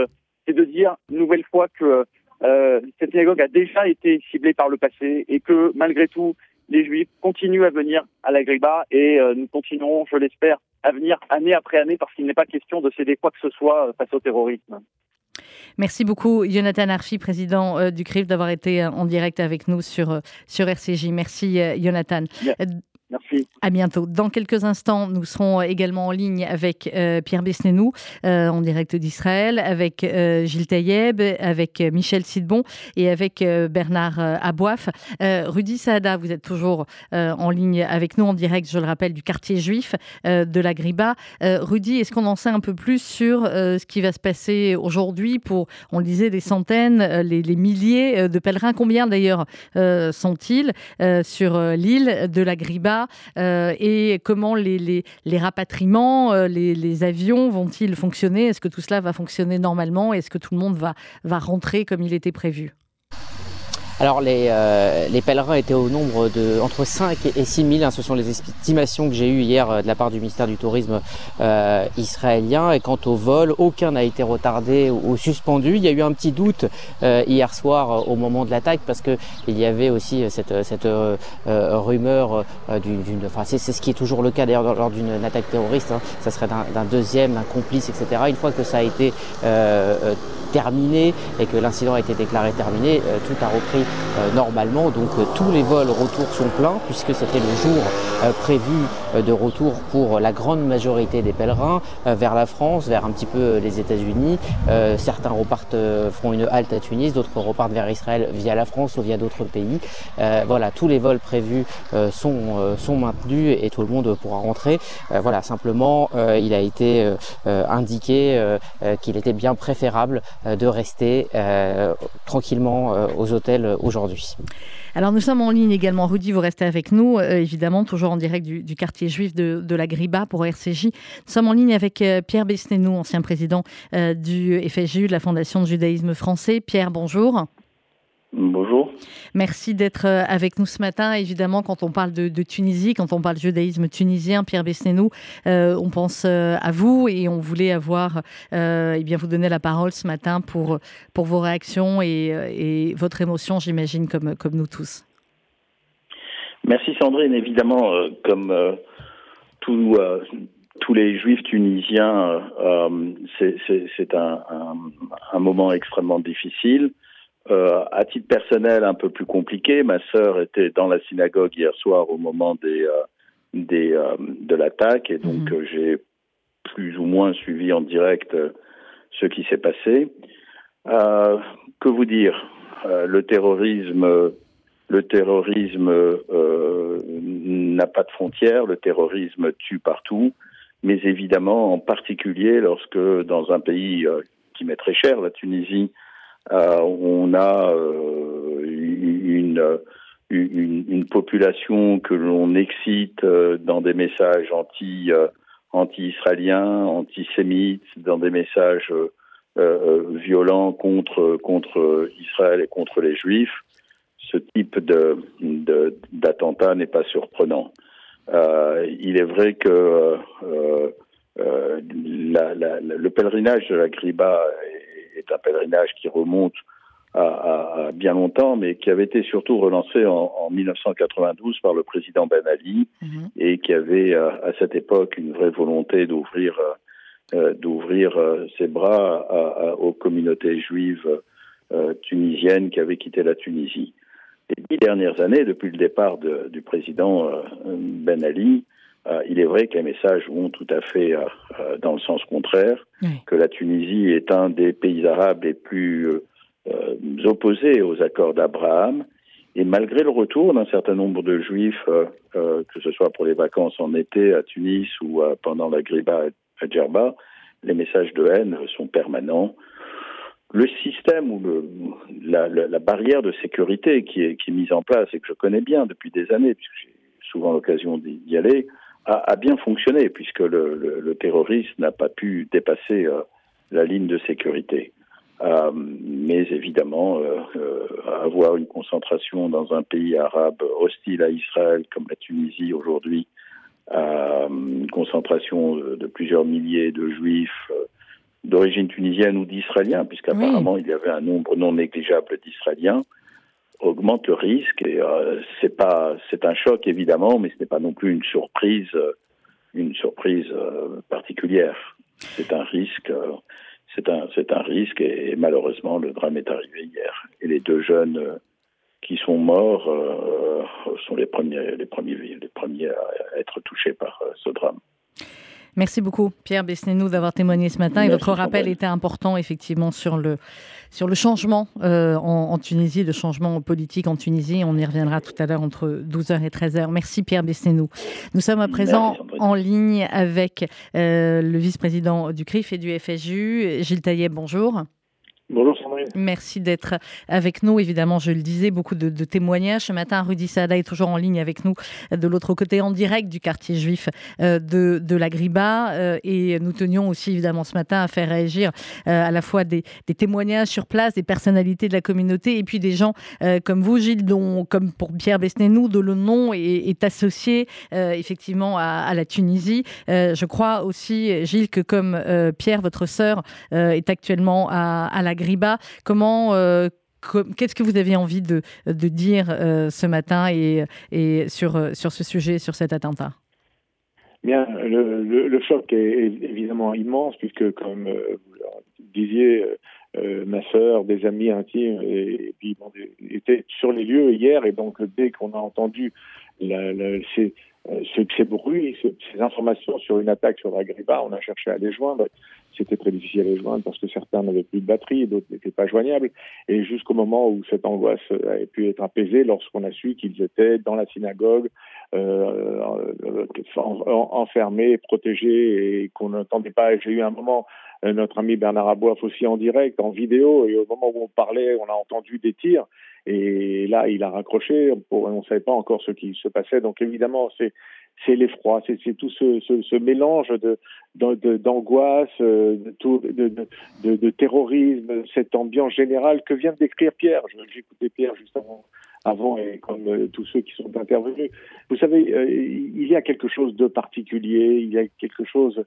de dire une nouvelle fois que cette synagogue a déjà été ciblée par le passé et que malgré tout, les Juifs continuent à venir à la Griba et nous continuerons, je l'espère, à venir année après année parce qu'il n'est pas question de céder quoi que ce soit face au terrorisme. Merci beaucoup, Jonathan Arfi, président euh, du CRIF, d'avoir été euh, en direct avec nous sur, euh, sur RCJ. Merci, Jonathan. Merci. À bientôt. Dans quelques instants, nous serons également en ligne avec euh, Pierre Besnénou, euh, en direct d'Israël, avec euh, Gilles Taïeb, avec Michel Sidbon et avec Bernard Abouaf. Rudy Saada, vous êtes toujours en ligne avec nous en direct, je le rappelle, du quartier juif de la Griba. Rudy, est-ce qu'on en sait un peu plus sur ce qui va se passer aujourd'hui pour, on le disait, des centaines, les, les, milliers de pèlerins? Combien d'ailleurs sont-ils sur l'île de la Griba euh, et comment les, rapatriements, euh, les, avions vont-ils fonctionner? Est-ce que tout cela va fonctionner normalement? Est-ce que tout le monde va rentrer comme il était prévu? Alors les, euh, les, pèlerins étaient au nombre de entre 5 et 6 000, hein, ce sont les estimations que j'ai eues hier euh, de la part du ministère du Tourisme euh, israélien. Et quant au vol, aucun n'a été retardé ou, suspendu. Il y a eu un petit doute hier soir au moment de l'attaque parce que il y avait aussi cette, cette rumeur d'une, enfin c'est, ce qui est toujours le cas d'ailleurs lors d'une attaque terroriste. Hein, ça serait d'un, deuxième, d'un complice, etc. Une fois que ça a été terminé et que l'incident a été déclaré terminé, tout a repris euh, normalement. Donc euh, tous les vols retour sont pleins puisque c'était le jour euh, prévu de retour pour la grande majorité des pèlerins vers la France, vers un petit peu les États-Unis. certains repartent, feront une halte à Tunis, d'autres repartent vers Israël via la France ou via d'autres pays. voilà, tous les vols prévus sont, sont maintenus et tout le monde pourra rentrer. voilà, simplement, il a été indiqué qu'il était bien préférable de rester tranquillement aux hôtels aujourd'hui. Alors nous sommes en ligne également. Rudy, vous restez avec nous, euh, évidemment, toujours en direct du, quartier juif de, la Griba pour RCJ. Nous sommes en ligne avec euh, Pierre Besnénou, ancien président euh, du FSJU, de la Fondation de judaïsme français. Pierre, bonjour. Bonjour. Merci d'être euh, avec nous ce matin. Évidemment, quand on parle de, Tunisie, quand on parle de judaïsme tunisien, Pierre Besnénou, euh, on pense euh, à vous et on voulait avoir, eh bien, vous donner la parole ce matin pour, pour vos réactions et, votre émotion, j'imagine, comme, comme nous tous. Merci Sandrine. Évidemment, comme tous tous les juifs tunisiens, c'est un, un, moment extrêmement difficile. Euh, à titre personnel, un peu plus compliqué. Ma sœur était dans la synagogue hier soir au moment des, euh, des euh, de l'attaque et donc mhm. j'ai plus ou moins suivi en direct ce qui s'est passé. que vous dire? Le terrorisme, le terrorisme n'a pas de frontières. Le terrorisme tue partout, mais évidemment, en particulier lorsque dans un pays qui m'est très cher, la Tunisie, on a euh, une, population que l'on excite euh, dans des messages anti anti-israéliens, antisémites, dans des messages violents contre contre Israël et contre les Juifs. Ce type de d'attentat n'est pas surprenant. il est vrai que la, le pèlerinage de la Griba est un pèlerinage qui remonte à, bien longtemps, mais qui avait été surtout relancé en, 1992 par le président Ben Ali mhm. et qui avait à cette époque une vraie volonté d'ouvrir d'ouvrir ses bras aux communautés juives tunisiennes qui avaient quitté la Tunisie. Les dix dernières années, depuis le départ du président Ben Ali, euh, il est vrai que les messages vont tout à fait euh, euh, dans le sens contraire, que la Tunisie est un des pays arabes les plus opposés aux accords d'Abraham. Et malgré le retour d'un certain nombre de juifs, que ce soit pour les vacances en été à Tunis ou pendant la griba à Djerba, les messages de haine sont permanents. Le système ou le, la, la, barrière de sécurité qui est, qui est mise en place et que je connais bien depuis des années, puisque j'ai souvent l'occasion d'y aller, a, bien fonctionné puisque le, le, terroriste n'a pas pu dépasser euh, la ligne de sécurité. Euh, mais évidemment, euh, avoir une concentration dans un pays arabe hostile à Israël comme la Tunisie aujourd'hui, une concentration de plusieurs milliers de juifs d'origine tunisienne ou d'israéliens, puisqu'apparemment il y avait un nombre non négligeable d'Israéliens, augmente le risque et euh, c'est pas c'est un choc évidemment, mais ce n'est pas non plus une surprise euh, une surprise euh, particulière. C'est un risque c'est un c'est un risque et, malheureusement le drame est arrivé hier et les deux jeunes qui sont morts sont les premiers les premiers les premiers à être touchés par ce drame. Merci beaucoup, Pierre Besnénou, d'avoir témoigné ce matin. et votre rappel était important, effectivement, sur le, sur le changement euh, en, Tunisie, le changement politique en Tunisie. On y reviendra tout à l'heure entre 12h et 13h. Merci, Pierre Besnénou. Nous sommes à présent en ligne avec euh, le vice-président du CRIF et du FSU, Gilles Taillet. Bonjour. Bonjour Sandrine. Merci d'être avec nous. Évidemment, je le disais, beaucoup de, témoignages. Ce matin, Rudy Saada est toujours en ligne avec nous de l'autre côté, en direct du quartier juif euh, de, de la Griba. Euh, et nous tenions aussi, évidemment, ce matin à faire réagir euh, à la fois des, témoignages sur place, des personnalités de la communauté, et puis des gens comme vous, Gilles, dont, comme pour Pierre Besnénou, dont le nom est, associé effectivement à, la Tunisie. je crois aussi, Gilles, que comme Pierre, votre sœur, est actuellement à, à la Griba. Comment euh, Qu'est-ce que vous avez envie de, dire euh, ce matin et, sur, euh, sur ce sujet, sur cet attentat? Bien, le, le, choc est, évidemment immense puisque, comme vous disiez, ma sœur, des amis intimes, et, étaient sur les lieux hier, et donc dès qu'on a entendu ces, ces, bruits, ces, informations sur une attaque sur Agriba, on a cherché à les joindre c'était très difficile à les joindre parce que certains n'avaient plus de batterie d'autres n'étaient pas joignables. Et jusqu'au moment où cette angoisse a pu être apaisée, lorsqu'on a su qu'ils étaient dans la synagogue, euh, enfermés, protégés et qu'on n'entendait pas. J'ai eu un moment, euh, notre ami Bernard Aboif aussi en direct, en vidéo, et au moment où on parlait, on a entendu des tirs. Et là, il a raccroché. On ne savait pas encore ce qui se passait. Donc évidemment, c'est l'effroi, c'est tout ce, mélange d'angoisse, euh, de, de, terrorisme, cette ambiance générale que vient de décrire Pierre. J'écoutais Pierre juste avant, avant et comme euh, tous ceux qui sont intervenus. Vous savez, euh, il y a quelque chose de particulier, il y a quelque chose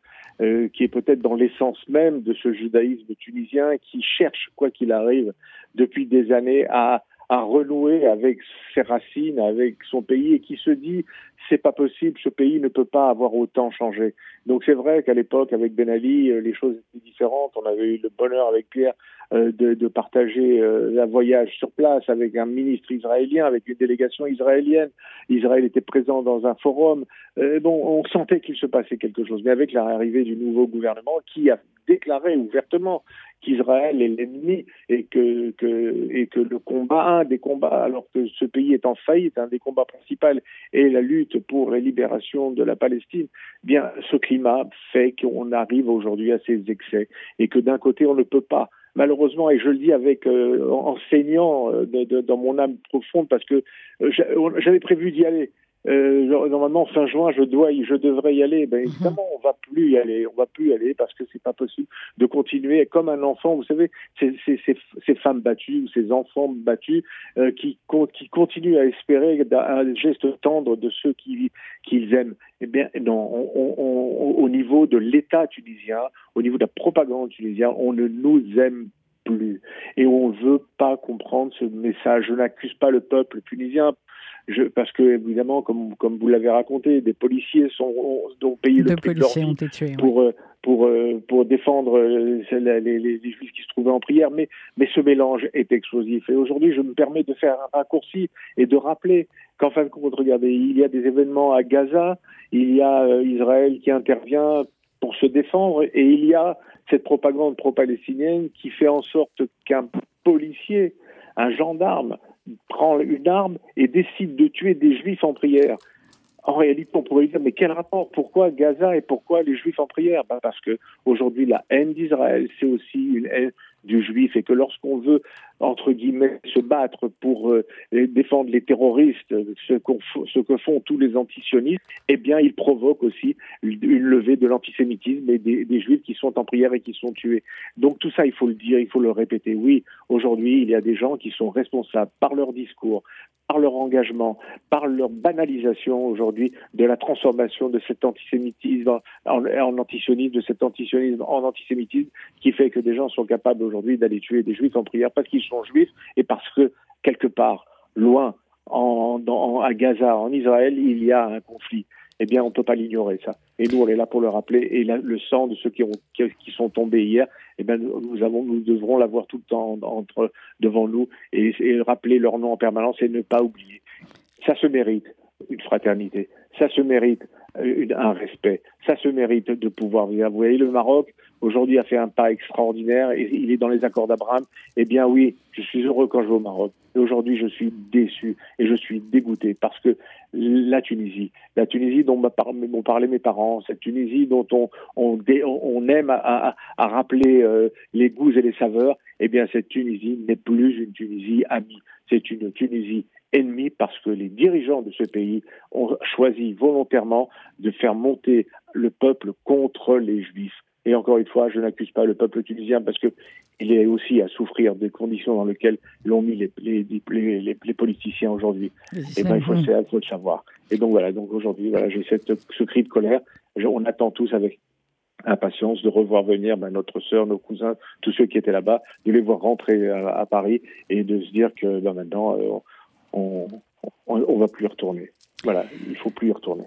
qui est peut-être dans l'essence même de ce judaïsme tunisien qui cherche, quoi qu'il arrive, depuis des années à à renouer avec ses racines, avec son pays, et qui se dit c'est pas possible, ce pays ne peut pas avoir autant changé. Donc c'est vrai qu'à l'époque, avec Ben Ali, euh, les choses On avait eu le bonheur avec Pierre euh, de, partager euh, un voyage sur place avec un ministre israélien, avec une délégation israélienne. Israël était présent dans un forum. bon, on sentait qu'il se passait quelque chose. Mais avec l'arrivée du nouveau gouvernement qui a déclaré ouvertement qu'Israël est l'ennemi et que, le combat, un des combats, alors que ce pays est en faillite, un des combats principaux est la lutte pour la libération de la Palestine, eh bien ce climat fait qu'on arrive aujourd'hui à ces excès et que d'un côté on ne peut pas malheureusement, et je le dis avec euh, enseignant euh, dans mon âme profonde, parce que euh, j'avais prévu d'y aller. Euh, normalement fin juin je dois je devrais y aller. Ben mhm. évidemment on va plus y aller. On va plus y aller parce que c'est pas possible de continuer comme un enfant. Vous savez ces, ces, ces, femmes battues ou ces enfants battus euh, qui qui continuent à espérer un geste tendre de ceux qui qu'ils aiment. Eh bien non on, on, au niveau de l'État tunisien au niveau de la propagande tunisienne on ne nous aime plus. Et on ne veut pas comprendre ce message. Je n'accuse pas le peuple tunisien je, parce que évidemment, comme, comme vous l'avez raconté, des policiers sont ont, payé le prix de leur été tués, pour euh, pour euh, pour défendre euh, les, les, les, juifs qui se trouvaient en prière, mais mais ce mélange est explosif. Et aujourd'hui, je me permets de faire un raccourci et de rappeler qu'en fin de compte, regardez, il y a des événements à Gaza, il y a Israël qui intervient pour se défendre, et il y a cette propagande pro-palestinienne qui fait en sorte qu'un policier, un gendarme, prend une arme et décide de tuer des juifs en prière. En réalité, on pourrait dire, mais quel rapport? Pourquoi Gaza et pourquoi les Juifs en prière? Ben Parce que aujourd'hui, la haine d'Israël, c'est aussi une haine du juif et que lorsqu'on veut, entre guillemets, se battre pour euh, défendre les terroristes, ce, ce, que font tous les antisionistes, eh bien, il provoque aussi une, levée de l'antisémitisme et des, des, juifs qui sont en prière et qui sont tués. Donc tout ça, il faut le dire, il faut le répéter. Oui, aujourd'hui, il y a des gens qui sont responsables par leur discours, par leur engagement, par leur banalisation aujourd'hui de la transformation de cet antisémitisme en, en antisionisme, de cet antisionisme en antisémitisme, qui fait que des gens sont capables aujourd'hui d'aller tuer des juifs en prière parce qu'ils sont juifs et parce que quelque part, loin, en, à Gaza, en Israël, il y a un conflit. Eh bien, on ne peut pas l'ignorer, ça. Et nous, on est là pour le rappeler. Et le sang de ceux qui, ont, qui, sont tombés hier, eh bien, nous, avons, nous devrons l'avoir tout le temps devant nous et, et rappeler leur nom en permanence et ne pas oublier. Ça se mérite une fraternité. Ça se mérite euh, un respect. Ça se mérite de pouvoir vivre. Vous voyez, le Maroc, aujourd'hui, a fait un pas extraordinaire et il est dans les accords d'Abraham. Eh bien, oui, je suis heureux quand je vais au Maroc. Et aujourd'hui, je suis déçu et je suis dégoûté parce que la Tunisie, la Tunisie dont m'ont parlé mes parents, cette Tunisie dont on, aime à, à, rappeler euh, les goûts et les saveurs, eh bien, cette Tunisie n'est plus une Tunisie amie. C'est une Tunisie ennemi parce que les dirigeants de ce pays ont choisi volontairement de faire monter le peuple contre les juifs. Et encore une fois, je n'accuse pas le peuple tunisien parce que il est aussi à souffrir des conditions dans lesquelles l'ont mis les, les, les, les politiciens aujourd'hui. Et eh ben, il faut, il faut, le savoir. Et donc voilà, donc aujourd'hui, voilà, j'ai ce cri de colère. on attend tous avec impatience de revoir venir ben, notre sœur, nos cousins, tous ceux qui étaient là-bas, de les voir rentrer à, Paris et de se dire que ben, maintenant, euh, on ne va plus y retourner. Voilà, il ne faut plus y retourner.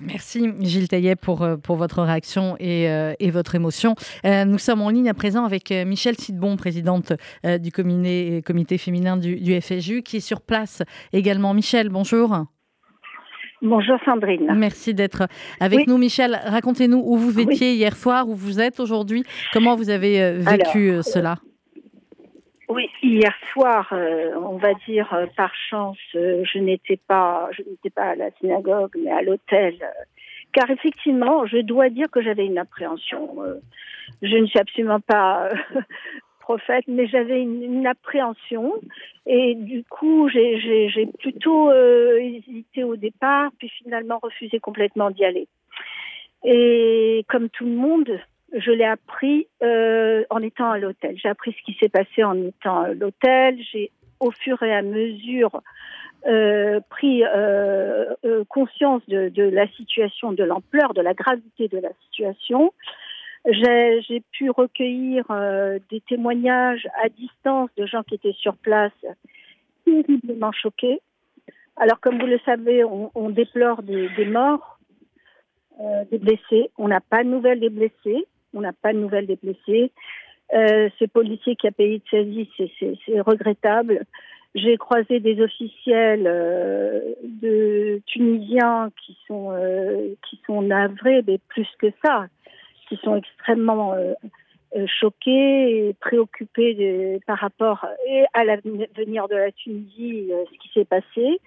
Merci Gilles Taillet pour, euh, pour votre réaction et, euh, et votre émotion. Euh, nous sommes en ligne à présent avec Michel Sidbon, présidente du comité, comité féminin du, du, FSU, qui est sur place également. Michel, bonjour. Bonjour Sandrine. Merci d'être avec nous. Michel, racontez-nous où vous étiez hier soir, où vous êtes aujourd'hui, comment vous avez vécu cela? Oui, hier soir, euh, on va dire euh, par chance, euh, je n'étais pas, je n'étais pas à la synagogue, mais à l'hôtel, car effectivement, je dois dire que j'avais une appréhension. je ne suis absolument pas prophète, mais j'avais une, appréhension, et du coup, j'ai plutôt hésité au départ, puis finalement refusé complètement d'y aller. Et comme tout le monde, je l'ai appris euh, en étant à l'hôtel. J'ai appris ce qui s'est passé en étant à l'hôtel. J'ai au fur et à mesure euh, pris euh, euh conscience de, de, la situation, de l'ampleur, de la gravité de la situation. J'ai pu recueillir euh, des témoignages à distance de gens qui étaient sur place, terriblement choqués. Alors, comme vous le savez, on, on déplore des, des morts, euh, des blessés. On n'a pas de nouvelles des blessés on n'a pas de nouvelles des blessés. Euh, ce policier qui a payé de sa vie, c'est regrettable. J'ai croisé des officiels euh, de Tunisiens qui sont euh, qui sont navrés, mais plus que ça, qui sont extrêmement euh, choqués et préoccupés par rapport et à l'avenir de la Tunisie, ce qui s'est passé,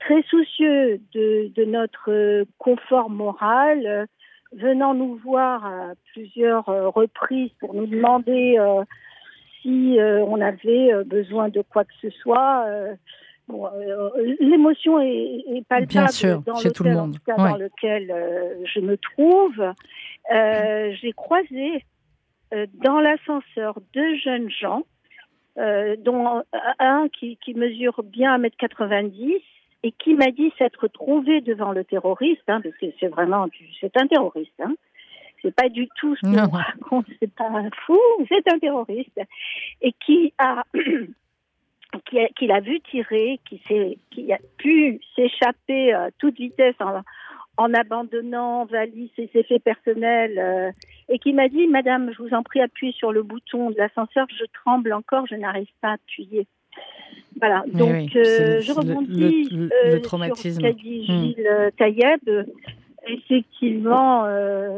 très soucieux de notre confort moral venant nous voir à plusieurs euh, reprises pour nous demander euh, si euh, on avait besoin de quoi que ce soit. Bon, l'émotion est, est, palpable Bien sûr, dans tout le monde. dans lequel je me trouve. J'ai croisé dans l'ascenseur deux jeunes gens, dont un qui, qui mesure bien 1m90 et qui m'a dit s'être trouvé devant le terroriste, hein, parce que c'est vraiment, c'est un terroriste, hein, c'est pas du tout ce qu'on raconte, c'est pas un fou, c'est un terroriste, et qui a qui l'a vu tirer, qui, qui a pu s'échapper à toute vitesse en, en abandonnant valise et ses faits personnels, euh, et qui m'a dit, Madame, je vous en prie, appuyez sur le bouton de l'ascenseur, je tremble encore, je n'arrive pas à appuyer. Voilà, donc euh, je rebondis le, le, euh, traumatisme. sur ce qu'a dit. Gilles Taïeb. Effectivement,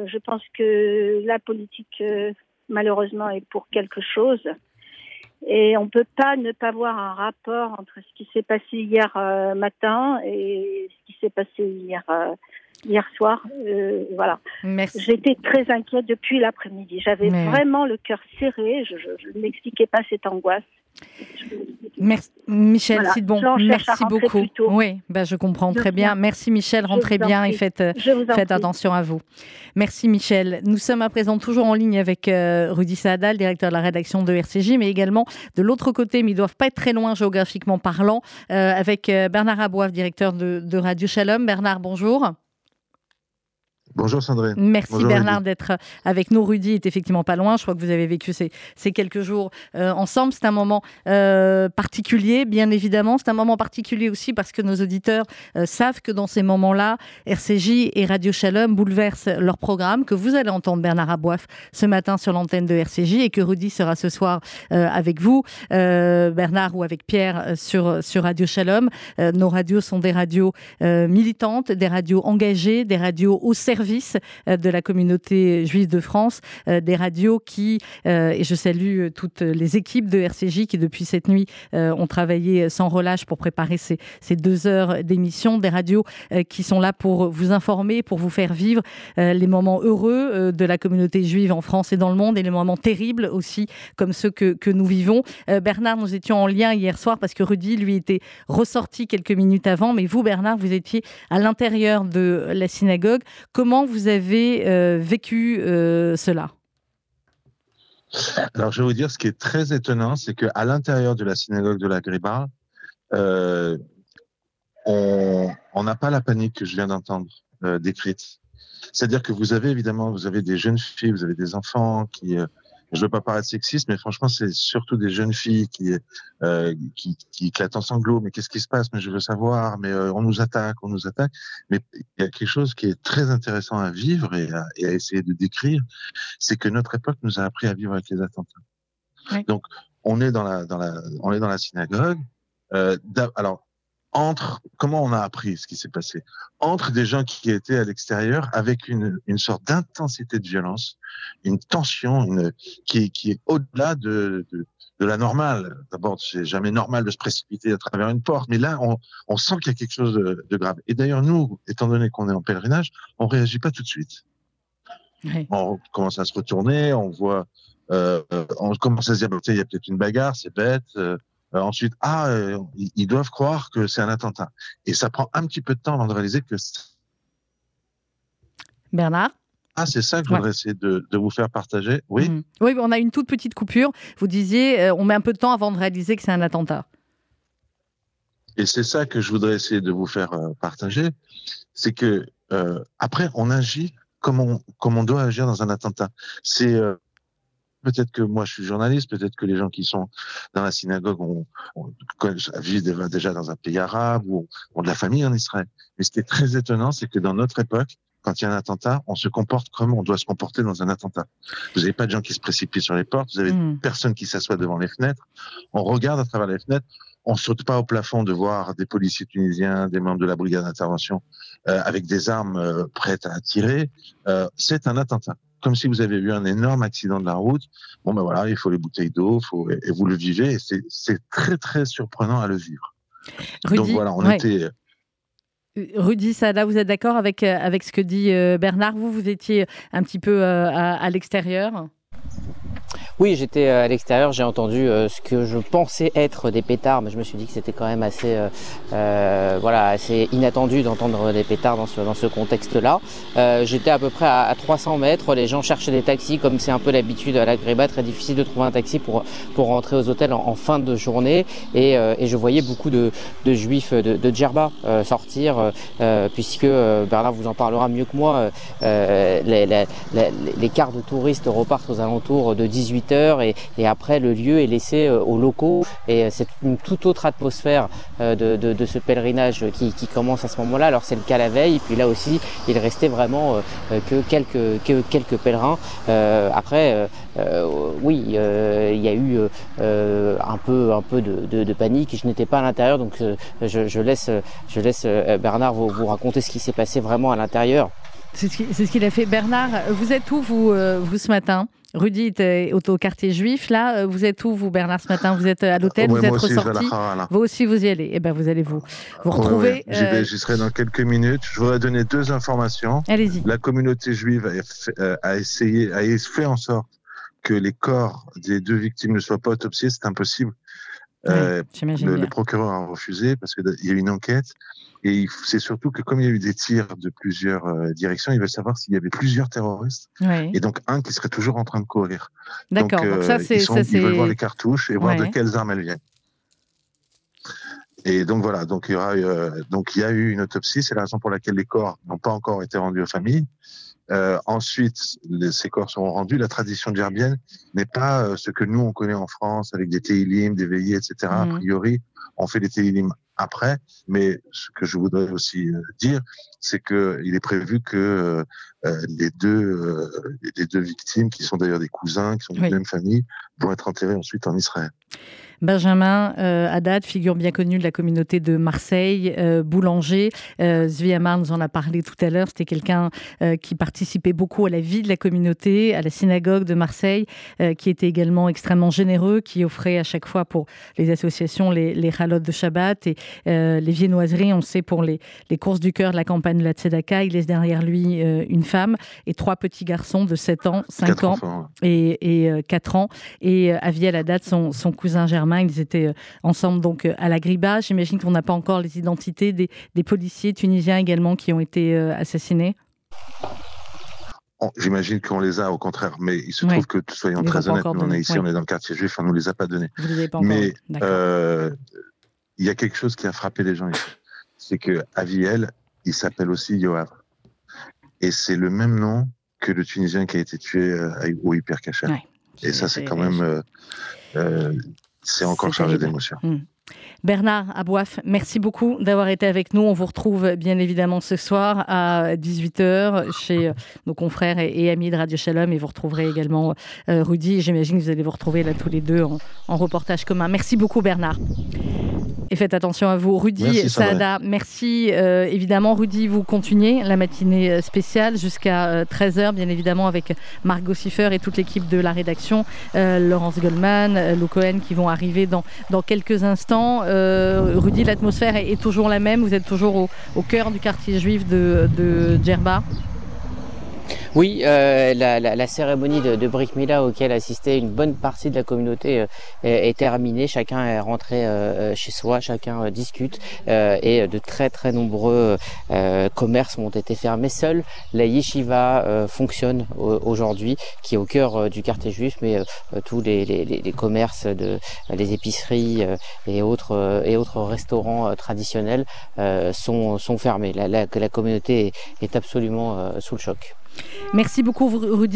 je pense que la politique, malheureusement, est pour quelque chose. Et on ne peut pas ne pas voir un rapport entre ce qui s'est passé hier matin et ce qui s'est passé hier hier soir. Euh, voilà. J'étais très inquiète depuis l'après-midi. J'avais vraiment le cœur serré. Je ne m'expliquais pas cette angoisse. Merci, Michel Sidbon, merci beaucoup. Oui, ben je comprends très bien. Merci Michel, rentrez bien et faites, faites attention à vous. Merci Michel. Nous sommes à présent toujours en ligne avec euh, Rudy Saadal, directeur de la rédaction de RCJ, mais également de l'autre côté, mais ils doivent pas être très loin géographiquement parlant, euh, avec Bernard Aboif, directeur de, de Radio Shalom. Bernard, bonjour. Bonjour Sandrine. Merci Bernard d'être avec nous. Rudy est effectivement pas loin. Je crois que vous avez vécu ces, ces quelques jours euh, ensemble. C'est un moment euh, particulier, bien évidemment. C'est un moment particulier aussi parce que nos auditeurs euh, savent que dans ces moments-là, RCJ et Radio Shalom bouleversent leur programme, que vous allez entendre Bernard Aboif ce matin sur l'antenne de RCJ et que Rudy sera ce soir avec vous, Bernard ou avec Pierre sur, sur Radio Shalom. nos radios sont des radios militantes, des radios engagées, des radios au service euh, de la communauté juive de France, euh, des radios qui, euh, et je salue toutes les équipes de RCJ qui depuis cette nuit ont travaillé sans relâche pour préparer ces, ces deux heures d'émission, des radios qui sont là pour vous informer, pour vous faire vivre les moments heureux de la communauté juive en France et dans le monde et les moments terribles aussi comme ceux que, que nous vivons. Bernard, nous étions en lien hier soir parce que Rudy, lui, était ressorti quelques minutes avant, mais vous, Bernard, vous étiez à l'intérieur de la synagogue. Comment Vous avez euh, vécu euh, cela? Alors, je vais vous dire, ce qui est très étonnant, c'est qu'à l'intérieur de la synagogue de la Griba, euh, on n'a pas la panique que je viens d'entendre décrite. C'est-à-dire que vous avez évidemment, vous avez des jeunes filles, vous avez des enfants qui je veux pas paraître sexiste, mais franchement, c'est surtout des jeunes filles qui, euh, qui, qui éclatent en sanglots. Mais qu'est-ce qui se passe? Mais je veux savoir. Mais euh, on nous attaque, on nous attaque. Mais il y a quelque chose qui est très intéressant à vivre et à, et à essayer de décrire, c'est que notre époque nous a appris à vivre avec les attentats. Donc, on est dans la, dans la, on est dans la synagogue. Euh, alors, entre comment on a appris ce qui s'est passé? Entre des gens qui étaient à l'extérieur avec une, une sorte d'intensité de violence, une tension une, qui, qui est au-delà de, de, de, la normale. D'abord, c'est jamais normal de se précipiter à travers une porte, mais là, on, on sent qu'il y a quelque chose de, de grave. Et d'ailleurs, nous, étant donné qu'on est en pèlerinage, on réagit pas tout de suite. Oui. On commence à se retourner, on voit, euh, on commence à se dire, il y a peut-être une bagarre, c'est bête. Euh, euh, ensuite, ah, euh, ils doivent croire que c'est un attentat. Et ça prend un petit peu de temps avant de réaliser que. Bernard? Ah, c'est ça que je voudrais essayer de, de, vous faire partager. Oui. Mmh. Oui, on a une toute petite coupure. Vous disiez, euh, on met un peu de temps avant de réaliser que c'est un attentat. Et c'est ça que je voudrais essayer de vous faire partager. C'est que après, on agit comme on, comme on doit agir dans un attentat. C'est Peut-être que moi je suis journaliste, peut-être que les gens qui sont dans la synagogue ont, ont, vivent déjà dans un pays arabe ou ont de la famille en Israël. Mais ce qui est très étonnant, c'est que dans notre époque, quand il y a un attentat, on se comporte comme on doit se comporter dans un attentat. Vous n'avez pas de gens qui se précipitent sur les portes, vous avez mmh. personne qui s'assoit devant les fenêtres. On regarde à travers les fenêtres, on saute pas au plafond de voir des policiers tunisiens, des membres de la brigade d'intervention euh, avec des armes euh, prêtes à tirer. Euh, c'est un attentat comme si vous avez eu un énorme accident de la route. Bon, ben voilà, il faut les bouteilles d'eau, et vous le vivez, et c'est très, très surprenant à le vivre. Rudy, Donc voilà, on était. Euh, Rudy Sada, vous êtes d'accord avec, euh, avec ce que dit euh, Bernard? Vous, vous étiez un petit peu à, à l'extérieur? Oui, j'étais à l'extérieur, j'ai entendu ce que je pensais être des pétards, mais je me suis dit que c'était quand même assez, voilà, assez inattendu d'entendre des pétards dans ce, dans ce contexte-là. j'étais à peu près à, 300 mètres, les gens cherchaient des taxis, comme c'est un peu l'habitude à la Gréba, très difficile de trouver un taxi pour, pour rentrer aux hôtels en, fin de journée, et, et, je voyais beaucoup de, de juifs de, de Djerba sortir, puisque Bernard vous en parlera mieux que moi, les, les, les, les cars de touristes repartent aux alentours de 18h et, après le lieu est laissé euh, aux locaux et euh, c'est une toute autre atmosphère euh, de, ce pèlerinage qui, commence à ce moment-là. Alors c'est le cas la veille, puis là aussi il restait vraiment que quelques que quelques pèlerins. après oui, il y a eu un peu un peu de, panique. Je n'étais pas à l'intérieur, donc je, laisse je laisse Bernard vous raconter ce qui s'est passé vraiment à l'intérieur. C'est ce qu'il a fait. Bernard, vous êtes où, vous, euh, vous ce matin? Rudy était au quartier juif. Là, euh, vous êtes où, vous, Bernard, ce matin? Vous êtes à l'hôtel Vous êtes ressorti Vous aussi, vous y allez. Eh bien, vous allez vous, vous retrouver. Euh, j'y serai dans quelques minutes. Je voudrais donner deux informations. Allez-y. La communauté juive a, essayé, a fait en sorte que les corps des deux victimes ne soient pas autopsiés. C'est impossible. le, le, procureur a refusé parce qu'il y a une enquête. Et c'est surtout que comme il y a eu des tirs de plusieurs euh, directions, ils veulent savoir s'il y avait plusieurs terroristes. Et donc un qui serait toujours en train de courir. D'accord. Donc, euh, ça, c'est, ils, veulent voir les cartouches et voir de quelles armes elles viennent. Et donc voilà, donc il y aura, euh, donc il y a eu une autopsie, c'est la raison pour laquelle les corps n'ont pas encore été rendus aux familles. Euh, ensuite, les, ces corps seront rendus. La tradition gerbienne n'est pas euh, ce que nous on connaît en France avec des télim, des veillées, etc. A mmh. priori, on fait des télim après, mais ce que je voudrais aussi euh, dire, c'est que il est prévu que euh, les deux les deux victimes, qui sont d'ailleurs des cousins, qui sont de la même famille, vont être enterrés ensuite en Israël. Benjamin euh, Haddad, figure bien connue de la communauté de Marseille, euh, boulanger. Euh, Zvi Amar nous en a parlé tout à l'heure. C'était quelqu'un euh, qui participait beaucoup à la vie de la communauté, à la synagogue de Marseille, qui était également extrêmement généreux, qui offrait à chaque fois pour les associations les, les halotes de Shabbat et les viennoiseries. On sait pour les, les courses du cœur de la campagne de la Tzedaka, il laisse derrière lui une femme et trois petits garçons de 7 ans, 5 ans et, et 4 ans. Et Aviel Haddad, son, son cousin Germain, ils étaient euh, ensemble donc euh, à la Griba. J'imagine qu'on n'a pas encore les identités des, policiers tunisiens également qui ont été euh, assassinés. J'imagine qu'on les a au contraire, mais il se trouve que, soyons très honnêtes, nous on est ici, on est dans le quartier juif, on nous les a pas donnés. mais il y a quelque chose qui a frappé les gens ici, c'est que Aviel, il s'appelle aussi Yoav, et c'est le même nom que le Tunisien qui a été tué au Hyper Et ça, c'est quand même c'est encore chargé d'émotions. Hmm. Bernard Abouaf, merci beaucoup d'avoir été avec nous. On vous retrouve bien évidemment ce soir à 18h chez euh, nos confrères et, amis de Radio Shalom et vous retrouverez également euh, Rudy. J'imagine que vous allez vous retrouver là tous les deux en, en reportage commun. Merci beaucoup Bernard. Et faites attention à vous. Rudy merci, Saada, merci. Euh, évidemment, Rudy, vous continuez la matinée spéciale jusqu'à 13h, euh, bien évidemment, avec Margot Siffer et toute l'équipe de la rédaction, Laurence Goldman, Lou Cohen, qui vont arriver dans, dans quelques instants. Rudy, l'atmosphère est, toujours la même. Vous êtes toujours au, au cœur du quartier juif de, de Djerba. Oui, euh, la, cérémonie de, de Brick Mila auquel assistait une bonne partie de la communauté euh, est, terminée. Chacun est rentré euh, chez soi, chacun discute et de très très nombreux commerces ont été fermés. Seule la yeshiva fonctionne aujourd'hui, qui est au cœur du quartier juif, mais tous les, commerces, de, les épiceries et autres et autres restaurants traditionnels sont, sont fermés. La, communauté est absolument sous le choc. Merci beaucoup, Rudy.